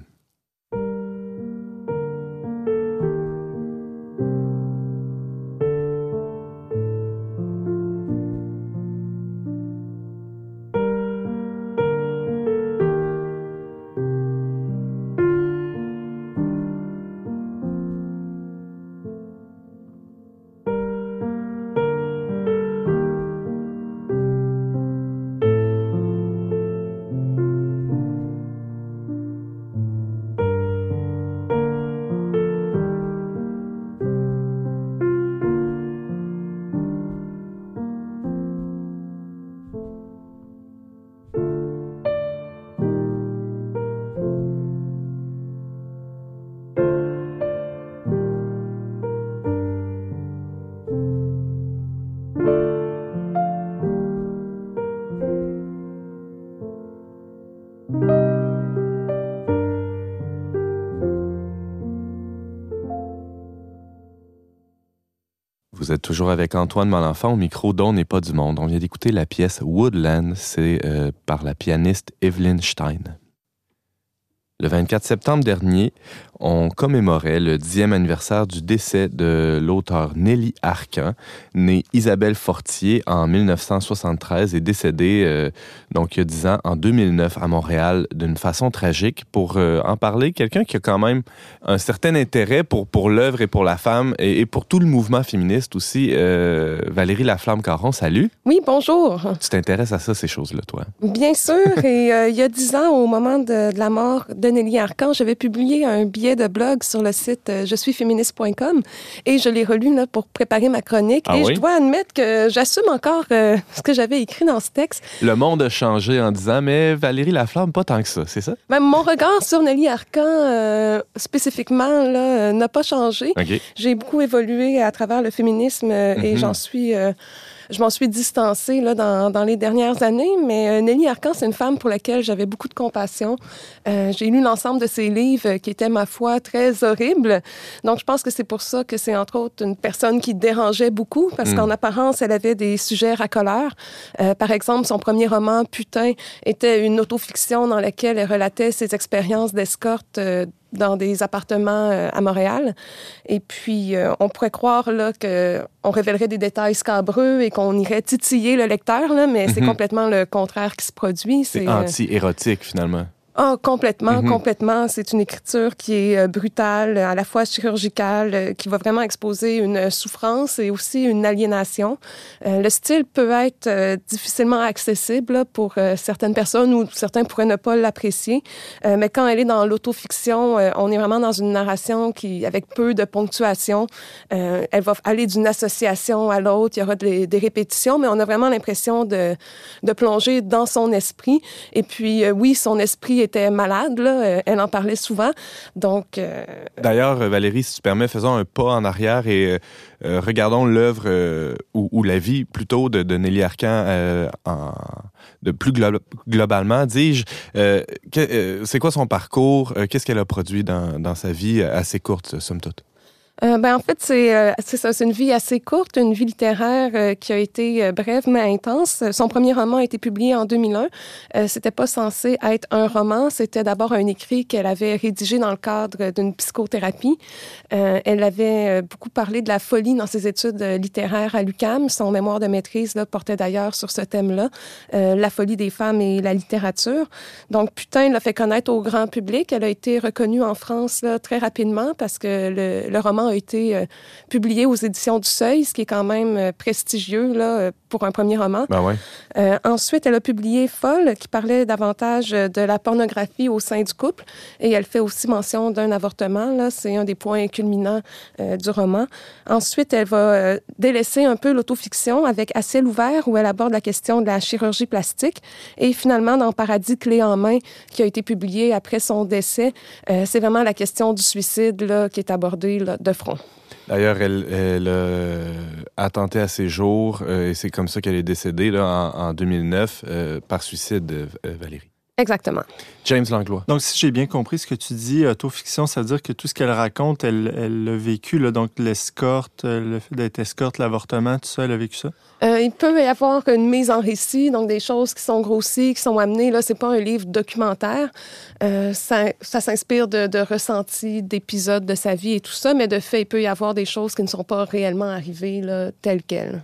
Êtes toujours avec Antoine Malenfant au micro d'On n'est pas du monde. On vient d'écouter la pièce Woodland, c'est euh, par la pianiste Evelyn Stein. Le 24 septembre dernier, on commémorait le dixième anniversaire du décès de l'auteur Nelly Arcan, née Isabelle Fortier en 1973 et décédée euh, donc il y a dix ans, en 2009, à Montréal, d'une façon tragique. Pour euh, en parler, quelqu'un qui a quand même un certain intérêt pour, pour l'œuvre et pour la femme et, et pour tout le mouvement féministe aussi. Euh, Valérie Laflamme-Caron, salut. Oui, bonjour. Tu t'intéresses à ça, ces choses-là, toi? Bien sûr, et il y a dix ans, au moment de, de la mort de Nelly Arcan, j'avais publié un billet de blog sur le site euh, je suis féministe.com et je l'ai relu là, pour préparer ma chronique. Ah et oui? je dois admettre que j'assume encore euh, ce que j'avais écrit dans ce texte. Le monde a changé en disant, mais Valérie Laflamme, pas tant que ça, c'est ça? Même mon regard sur Nelly Arcan, euh, spécifiquement, là, n'a pas changé. J'ai beaucoup évolué à travers le féminisme euh, et Mhm. j'en suis, je m'en suis distancée là, dans, dans les dernières années. Mais euh, Nelly Arcan, c'est une femme pour laquelle j'avais beaucoup de compassion. Euh, j'ai lu l'ensemble de ses livres euh, qui étaient, ma foi, très horribles. Donc, je pense que c'est pour ça que c'est entre autres une personne qui dérangeait beaucoup parce Mhm. qu'en apparence, elle avait des sujets racoleurs. Euh, par exemple, son premier roman, Putain, était une autofiction dans laquelle elle relatait ses expériences d'escorte euh, dans des appartements euh, à Montréal. Et puis, euh, on pourrait croire là, qu'on révélerait des détails scabreux et qu'on irait titiller le lecteur, là, mais c'est Mhm. complètement le contraire qui se produit. C'est euh, anti-érotique, finalement. Ah, complètement, Mhm. complètement. C'est une écriture qui est euh, brutale, à la fois chirurgicale, euh, qui va vraiment exposer une euh, souffrance et aussi une aliénation. Euh, le style peut être euh, difficilement accessible là, pour euh, certaines personnes ou certains pourraient ne pas l'apprécier. Mais quand elle est dans l'autofiction, on est vraiment dans une narration qui, avec peu de ponctuation, elle va aller d'une association à l'autre. Il y aura des, des répétitions, mais on a vraiment l'impression de, de plonger dans son esprit. Et puis, oui, son esprit était malade. Euh, elle en parlait souvent. Donc, euh, D'ailleurs, euh, Valérie, si tu permets, faisons un pas en arrière et regardons l'œuvre ou, la vie plutôt de, Nelly Arcan de plus glo- globalement, dis-je. C'est quoi son parcours? Qu'est-ce qu'elle a produit dans, dans sa vie assez courte, somme toute? Euh, ben, en fait, c'est euh, c'est une vie assez courte, une vie littéraire euh, qui a été brève mais intense. Son premier roman a été publié en 2001. Euh, c'était pas censé être un roman, c'était d'abord un écrit qu'elle avait rédigé dans le cadre d'une psychothérapie. Elle avait beaucoup parlé de la folie dans ses études littéraires à l'UCAM. Son mémoire de maîtrise portait d'ailleurs sur ce thème-là, la folie des femmes et la littérature. Donc, Putain l'a fait connaître au grand public. Elle a été reconnue en France très rapidement parce que le roman a été euh, publié aux éditions du Seuil, ce qui est quand même euh, prestigieux là, euh, pour un premier roman. Ben ouais. Euh, ensuite, elle a publié Folle, qui parlait davantage de la pornographie au sein du couple. Et elle fait aussi mention d'un avortement. Là, c'est un des points culminants du roman. Ensuite, elle va délaisser un peu l'autofiction avec À ciel ouvert, où elle aborde la question de la chirurgie plastique. Et finalement, dans Paradis clé en main, qui a été publié après son décès, c'est vraiment la question du suicide là, qui est abordée là, de D'ailleurs, elle, elle euh, a tenté à ses jours euh, et c'est comme ça qu'elle est décédée en 2009 euh, par suicide, euh, Valérie. Exactement. James Langlois. Donc, si j'ai bien compris ce que tu dis, autofiction, ça veut dire que tout ce qu'elle raconte, elle elle l'a vécu, là, donc l'escorte, euh, le fait d'être escorte, l'avortement, tout ça, elle a vécu ça? Euh, il peut y avoir une mise en récit, donc des choses qui sont grossies, qui sont amenées. Là, c'est pas un livre documentaire. Euh, ça ça s'inspire de, de ressentis, d'épisodes de sa vie et tout ça, mais de fait, il peut y avoir des choses qui ne sont pas réellement arrivées là, telles quelles.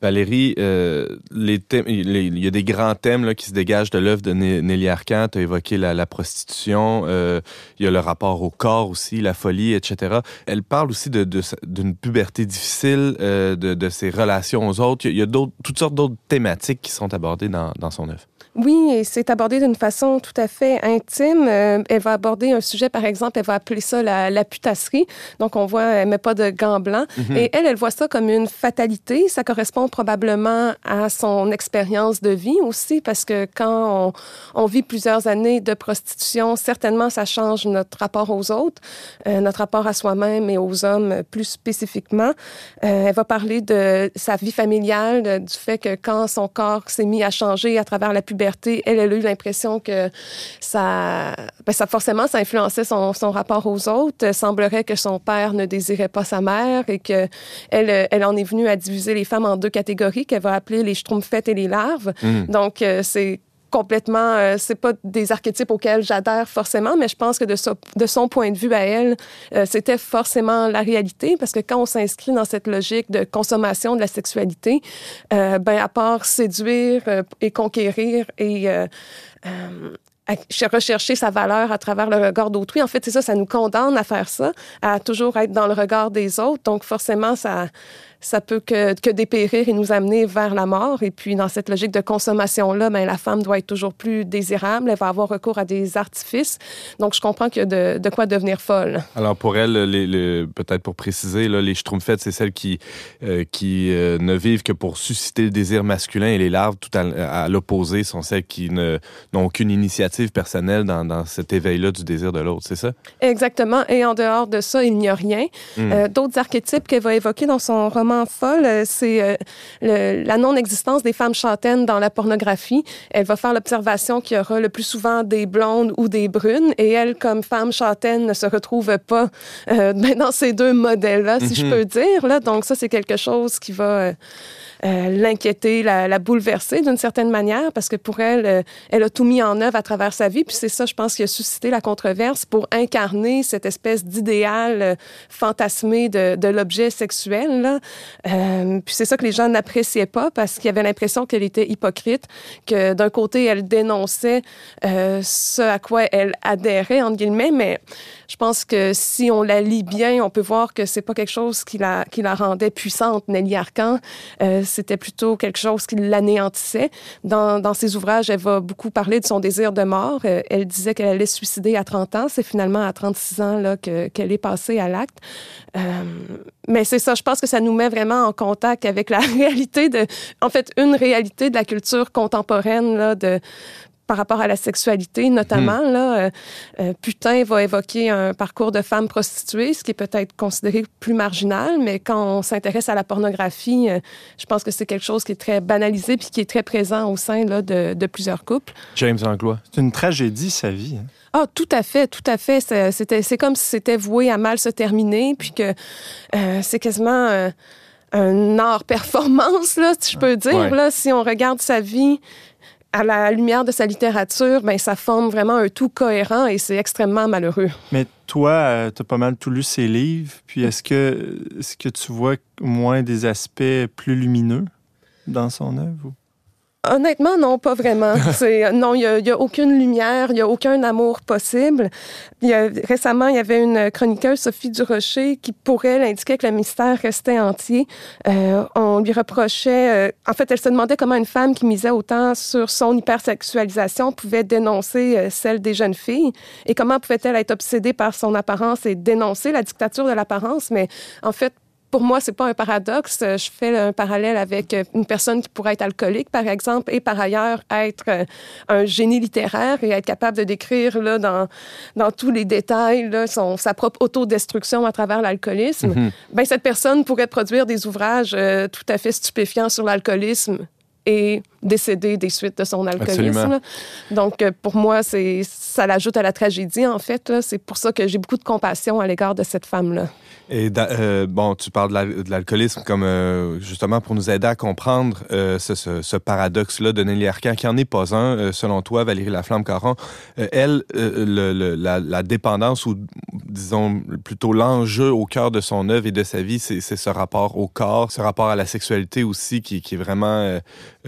Valérie, euh, il y a des grands thèmes là, qui se dégagent de l'œuvre de Nelly Arcan. Tu as évoqué la, prostitution, euh, il y a le rapport au corps aussi, la folie, etc. Elle parle aussi de, de d'une puberté difficile, euh, de, de ses relations aux autres. Il y a, toutes sortes d'autres thématiques qui sont abordées dans, dans son œuvre. Oui, et c'est abordé d'une façon tout à fait intime. Euh, elle va aborder un sujet, par exemple, elle va appeler ça la, la putasserie. Donc, on voit, elle met pas de gants blancs. Et elle, elle voit ça comme une fatalité. Ça correspond probablement à son expérience de vie aussi, parce que quand on, on vit plusieurs années de prostitution, certainement, ça change notre rapport aux autres, euh, notre rapport à soi-même et aux hommes plus spécifiquement. Euh, elle va parler de sa vie familiale, du fait que quand son corps s'est mis à changer à travers la puberté, elle, elle a eu l'impression que ça, ben, ça forcément, ça influençait son, son rapport aux autres. Il semblerait que son père ne désirait pas sa mère et que elle, elle en est venue à diviser les femmes en deux catégories qu'elle va appeler les schtroumpfettes et les larves. Donc, euh, c'est complètement, euh, c'est pas des archétypes auxquels j'adhère forcément, mais je pense que de, so- de son point de vue à elle, euh, c'était forcément la réalité, parce que quand on s'inscrit dans cette logique de consommation de la sexualité, euh, ben à part séduire euh, et conquérir et euh, rechercher sa valeur à travers le regard d'autrui. En fait, c'est ça, ça nous condamne à faire ça, à toujours être dans le regard des autres. Donc, forcément, ça, ça peut que, que dépérir et nous amener vers la mort. Et puis, dans cette logique de consommation-là, ben, la femme doit être toujours plus désirable. Elle va avoir recours à des artifices. Donc, je comprends qu'il y a de, de quoi devenir folle. Alors pour elle, les, les- peut-être pour préciser, là, les schtroumpfettes, c'est celles qui, euh, qui euh, ne vivent que pour susciter le désir masculin et les larves, tout à, à l'opposé, sont celles qui n'ont aucune initiative personnelle dans, dans cet éveil-là du désir de l'autre, c'est ça? Exactement. Et en dehors de ça, il n'y a rien. Mm. Euh, D'autres archétypes qu'elle va évoquer dans son roman Folle, euh, c'est euh, la non-existence des femmes châtaines dans la pornographie. Elle va faire l'observation qu'il y aura le plus souvent des blondes ou des brunes. Et elle, comme femme châtaine, ne se retrouve pas euh, ben, dans ces deux modèles-là, si je peux dire. Là. Donc ça, c'est quelque chose qui va... euh, l'inquiéter, la, la bouleverser d'une certaine manière, parce que pour elle, euh, elle a tout mis en œuvre à travers sa vie. Puis c'est ça, je pense, qui a suscité la controverse pour incarner cette espèce d'idéal euh, fantasmé de, de l'objet sexuel. Là. Euh, puis c'est ça que les gens n'appréciaient pas, parce qu'ils avaient l'impression qu'elle était hypocrite, que d'un côté, elle dénonçait euh, ce à quoi elle adhérait, entre guillemets, mais je pense que si on la lit bien, on peut voir que c'est pas quelque chose qui la, qui la rendait puissante, Nelly Arcan. Euh, c'était plutôt quelque chose qui l'anéantissait. Dans, ses ouvrages, elle va beaucoup parler de son désir de mort. Elle disait qu'elle allait se suicider à 30 ans. C'est finalement à 36 ans qu'elle est passée à l'acte. Mais c'est ça, je pense que ça nous met vraiment en contact avec la réalité de, en fait, une réalité de la culture contemporaine là, de par rapport à la sexualité, notamment. Là, euh, euh, Putain va évoquer un parcours de femme prostituée, ce qui est peut-être considéré plus marginal, mais quand on s'intéresse à la pornographie, euh, je pense que c'est quelque chose qui est très banalisé puis qui est très présent au sein là, de, de plusieurs couples. James Langlois. C'est une tragédie, sa vie. hein. Ah, tout à fait, tout à fait. C'est- C'était, c'est comme si c'était voué à mal se terminer, puis que euh, c'est quasiment un art performance, là, si je peux dire. Ouais. Là, si on regarde sa vie à la lumière de sa littérature, ben ça forme vraiment un tout cohérent et c'est extrêmement malheureux. Mais toi, tu as pas mal tout lu ses livres. Puis est-ce que, est-ce que tu vois moins des aspects plus lumineux dans son œuvre? Honnêtement, non, pas vraiment. C'est, non, il n'y a, aucune lumière, il n'y a aucun amour possible. Y a- récemment, il y avait une chroniqueuse, Sophie Durocher, qui, pour elle, indiquait que le mystère restait entier. Euh, on lui reprochait... euh, en fait, elle se demandait comment une femme qui misait autant sur son hypersexualisation pouvait dénoncer euh, celle des jeunes filles et comment pouvait-elle être obsédée par son apparence et dénoncer la dictature de l'apparence. Mais en fait, pour moi, c'est pas un paradoxe. Euh, Je fais un parallèle avec euh, une personne qui pourrait être alcoolique, par exemple, et par ailleurs être euh, un génie littéraire et être capable de décrire là, dans, dans tous les détails là, son, sa propre autodestruction à travers l'alcoolisme. Mhm. Ben, cette personne pourrait produire des ouvrages euh, tout à fait stupéfiants sur l'alcoolisme et décéder des suites de son alcoolisme. Donc, pour moi, ça l'ajoute à la tragédie, en fait. C'est pour ça que j'ai beaucoup de compassion à l'égard de cette femme-là. Et euh, bon, tu parles de l'al- de l'alcoolisme comme euh, justement pour nous aider à comprendre euh, ce, ce- ce paradoxe-là de Nelly Arcan, qui en est pas un, euh, selon toi, Valérie Laflamme-Caron. Euh, elle, euh, le- le- la, la dépendance ou disons plutôt l'enjeu au cœur de son œuvre et de sa vie, c'est c'est ce rapport au corps, ce rapport à la sexualité aussi qui, qui est vraiment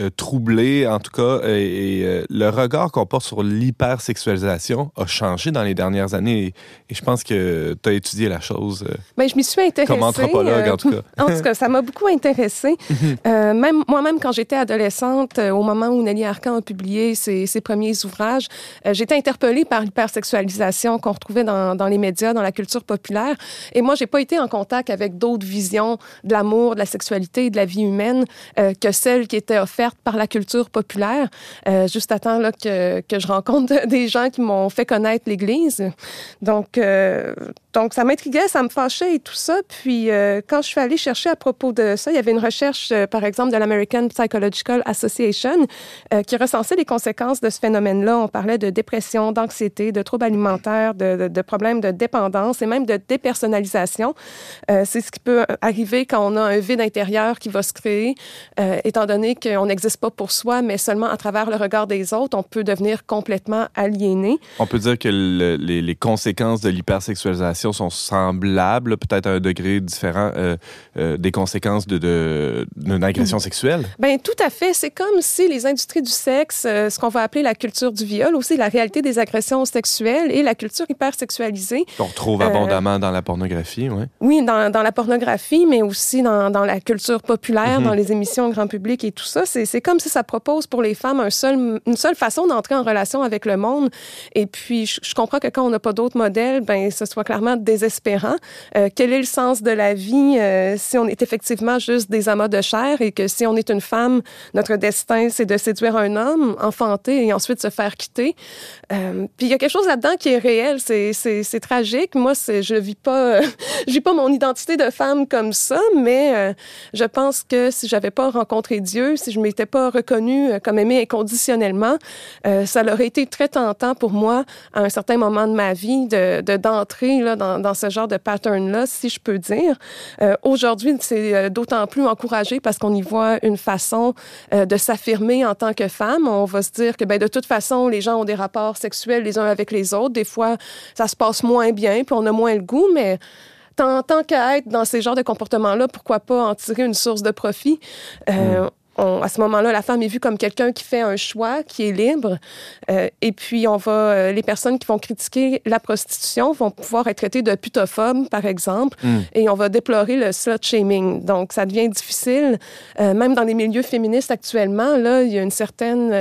euh, troublé, en tout cas. Et, et, euh, le regard qu'on porte sur l'hypersexualisation a changé dans les dernières années. Et, et je pense que tu as étudié la chose. euh, Ben, je m'y suis intéressée. Comme anthropologue, en tout cas. en tout cas, ça m'a beaucoup intéressée. Même moi-même, quand j'étais adolescente, au moment où Nelly Arcan a publié ses, ses premiers ouvrages, j'étais interpellée par l'hypersexualisation qu'on retrouvait dans, dans les médias, dans la culture populaire. Et moi, j'ai pas été en contact avec d'autres visions de l'amour, de la sexualité de la vie humaine euh, que celles qui étaient par la culture populaire. Euh, juste à temps que, que je rencontre des gens qui m'ont fait connaître l'Église. Donc, euh, donc ça m'intriguait, ça me fâchait et tout ça. Puis, euh, quand je suis allée chercher à propos de ça, il y avait une recherche, euh, par exemple, de l'American Psychological Association euh, qui recensait les conséquences de ce phénomène-là. On parlait de dépression, d'anxiété, de troubles alimentaires, de, problèmes de dépendance et même de dépersonnalisation. C'est ce qui peut arriver quand on a un vide intérieur qui va se créer, étant donné qu'on n'existe pas pour soi, mais seulement à travers le regard des autres, on peut devenir complètement aliéné. On peut dire que le- les, les conséquences de l'hypersexualisation sont semblables, peut-être à un degré différent euh, euh, des conséquences de- de- d'une agression sexuelle? Ben tout à fait. C'est comme si les industries du sexe, euh, ce qu'on va appeler la culture du viol, aussi la réalité des agressions sexuelles et la culture hypersexualisée, Qu'on retrouve abondamment dans la pornographie, ouais. oui, dans, dans la pornographie, mais aussi dans, dans la culture populaire, Mhm. dans les émissions grand public et tout ça. C'est c'est comme si ça propose pour les femmes un seul, une seule façon d'entrer en relation avec le monde. Et puis, je, je comprends que quand on n'a pas d'autres modèles, ben ce soit clairement désespérant. Euh, quel est le sens de la vie euh, si on est effectivement juste des amas de chair et que si on est une femme, notre destin, c'est de séduire un homme, enfanter et ensuite se faire quitter? Euh, puis il y a quelque chose là-dedans qui est réel. C'est- tragique. Moi, je vis pas, vis pas mon identité de femme comme ça, mais je pense que si j'avais pas rencontré Dieu, si je m'étais pas reconnue comme aimée inconditionnellement, ça aurait été très tentant pour moi à un certain moment de ma vie de de- d'entrer là dans, ce genre de pattern-là, si je peux dire. Euh, Aujourd'hui, c'est euh, d'autant plus encouragé parce qu'on y voit une façon euh, de s'affirmer en tant que femme. On va se dire que ben, de toute façon, les gens ont des rapports sexuels les uns avec les autres. Des fois, ça se passe moins bien, puis on a moins le goût, mais tant, qu'à être dans ces genres de comportements-là, pourquoi pas en tirer une source de profit? Euh, on- à ce moment-là, la femme est vue comme quelqu'un qui fait un choix, qui est libre. Euh, et puis, on va, euh, les personnes qui vont critiquer la prostitution vont pouvoir être traitées de putophobes, par exemple, Mm. et on va déplorer le slut shaming. Donc, ça devient difficile, euh, même dans les milieux féministes actuellement. Là, il y a une certaine,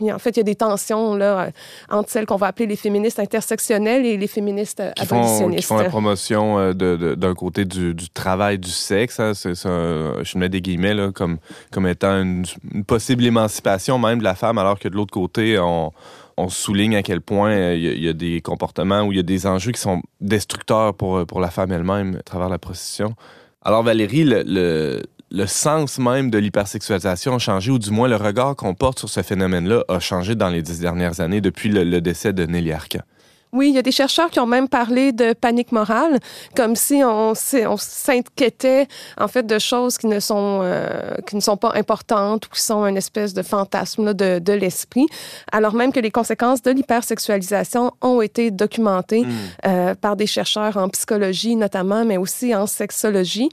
en fait, il y a des tensions là, entre celles qu'on va appeler les féministes intersectionnelles et les féministes Qui font, qui abolitionnistes. font la promotion euh, d'un côté du, du travail du sexe. hein. C'est, je mets des guillemets là, comme, comme étant une, une possible émancipation même de la femme, alors que de l'autre côté, on, on souligne à quel point euh, il y, a- il y a des comportements ou il y a des enjeux qui sont destructeurs pour, pour la femme elle-même à travers la prostitution. Alors Valérie, le, le, le sens même de l'hypersexualisation a changé, ou du moins le regard qu'on porte sur ce phénomène-là a changé dans les dix dernières années depuis le, décès de Nelly Arcan. Oui, il y a des chercheurs qui ont même parlé de panique morale, comme si on, s'inquiétait en fait de choses qui ne sont euh, qui ne sont pas importantes ou qui sont une espèce de fantasme là, de, de l'esprit, alors même que les conséquences de l'hypersexualisation ont été documentées euh, par des chercheurs en psychologie notamment, mais aussi en sexologie.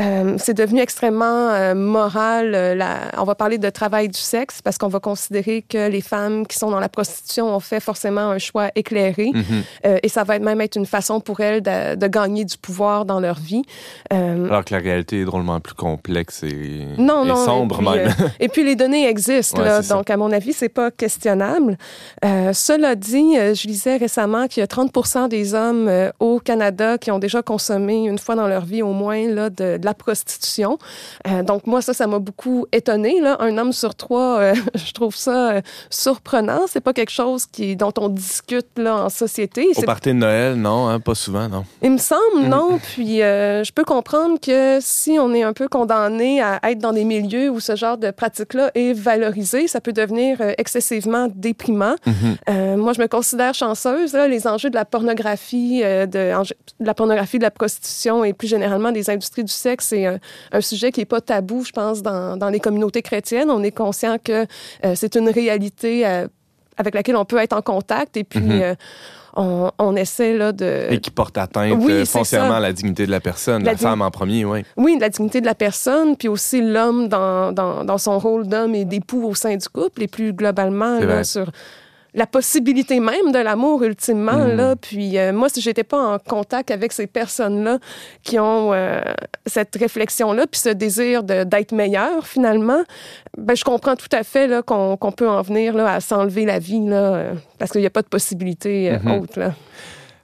Euh, c'est devenu extrêmement euh, moral. euh, la- on va parler de travail du sexe parce qu'on va considérer que les femmes qui sont dans la prostitution ont fait forcément un choix éclairé. Mhm. Euh, et ça va être même être une façon pour elles de, de gagner du pouvoir dans leur vie. Euh, Alors que la réalité est drôlement plus complexe et, non, et non. sombre et puis, même. euh, et puis les données existent, Ouais, là, c'est ça. donc à mon avis, c'est pas questionnable. Cela dit, je lisais récemment qu'il y a 30% des hommes au Canada qui ont déjà consommé une fois dans leur vie au moins là, de, de la prostitution. Euh, donc moi, ça, ça m'a beaucoup étonné. Là. Un homme sur trois, euh, je trouve ça euh, surprenant. C'est pas quelque chose qui, dont on discute là, en société. Au party de Noël, non, hein, pas souvent, non. il me semble, Mhm. non. Puis euh, je peux comprendre que si on est un peu condamné à être dans des milieux où ce genre de pratique-là est valorisé, ça peut devenir euh, excessivement déprimant. Mhm. Euh, moi, je me considère chanceuse. Là, les enjeux de la pornographie, euh, de, la pornographie, de la prostitution et plus généralement des industries du sexe, c'est un, un sujet qui n'est pas tabou, je pense, dans, dans les communautés chrétiennes. On est conscient que c'est une réalité avec laquelle on peut être en contact et puis Mhm. euh, on, on essaie là, de... Et qui porte atteinte Oui, euh, foncièrement à la dignité de la personne, La la, femme en premier, oui. Oui, la dignité de la personne, puis aussi l'homme dans, dans, dans son rôle d'homme et d'époux au sein du couple, et plus globalement là, sur la possibilité même de l'amour ultimement. Mhm. Là. Puis euh, moi, si j'étais pas en contact avec ces personnes-là qui ont euh, cette réflexion-là, puis ce désir d'être meilleur finalement, ben, je comprends tout à fait là, qu'on qu'on peut en venir là, à s'enlever la vie, là, euh, parce qu'il n'y a pas de possibilité Mhm. autre. Là.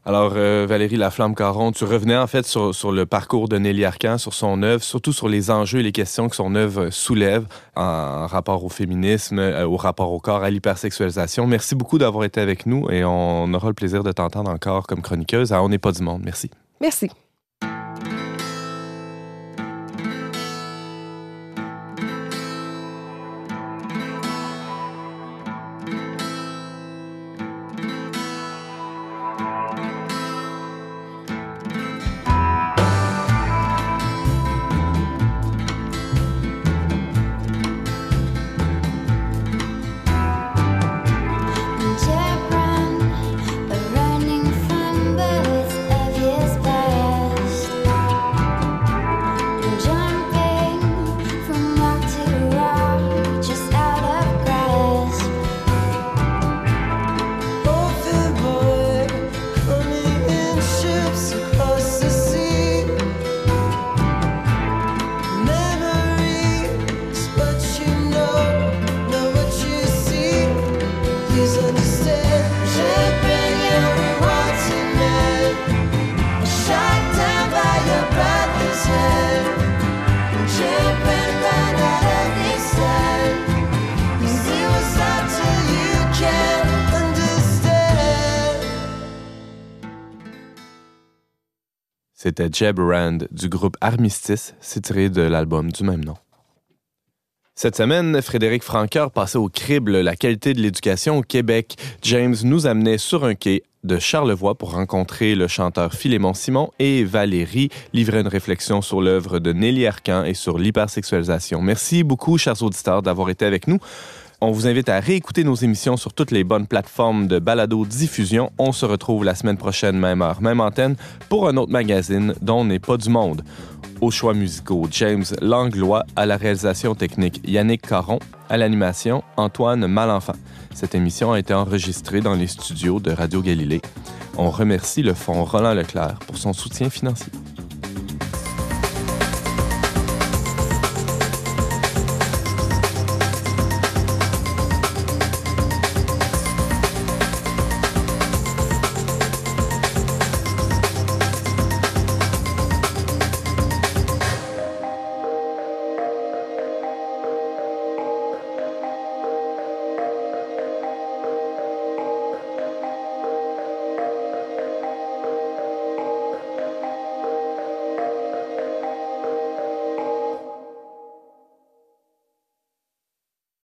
Alors, euh, Valérie Laflamme-Caron, tu revenais en fait sur, le parcours de Nelly Arcan, sur son œuvre, surtout sur les enjeux et les questions que son œuvre soulève en rapport au féminisme, euh, au rapport au corps, à l'hypersexualisation. Merci beaucoup d'avoir été avec nous et on aura le plaisir de t'entendre encore comme chroniqueuse à On n'est pas du monde. Merci. Merci. C'était Jeb Rand du groupe Armistice, tiré de l'album du même nom. Cette semaine, Frédéric Francoeur passait au crible la qualité de l'éducation au Québec. James nous amenait sur un quai de Charlevoix pour rencontrer le chanteur Philémon Simon et Valérie livrer une réflexion sur l'œuvre de Nelly Arcan et sur l'hypersexualisation. Merci beaucoup, chers auditeurs, d'avoir été avec nous. On vous invite à réécouter nos émissions sur toutes les bonnes plateformes de balado-diffusion. On se retrouve la semaine prochaine, même heure, même antenne, pour un autre magazine dont n'est pas du monde. Aux choix musicaux, James Langlois, à la réalisation technique, Yannick Caron, à l'animation, Antoine Malenfant. Cette émission a été enregistrée dans les studios de Radio Galilée. On remercie le Fonds Roland Leclerc pour son soutien financier.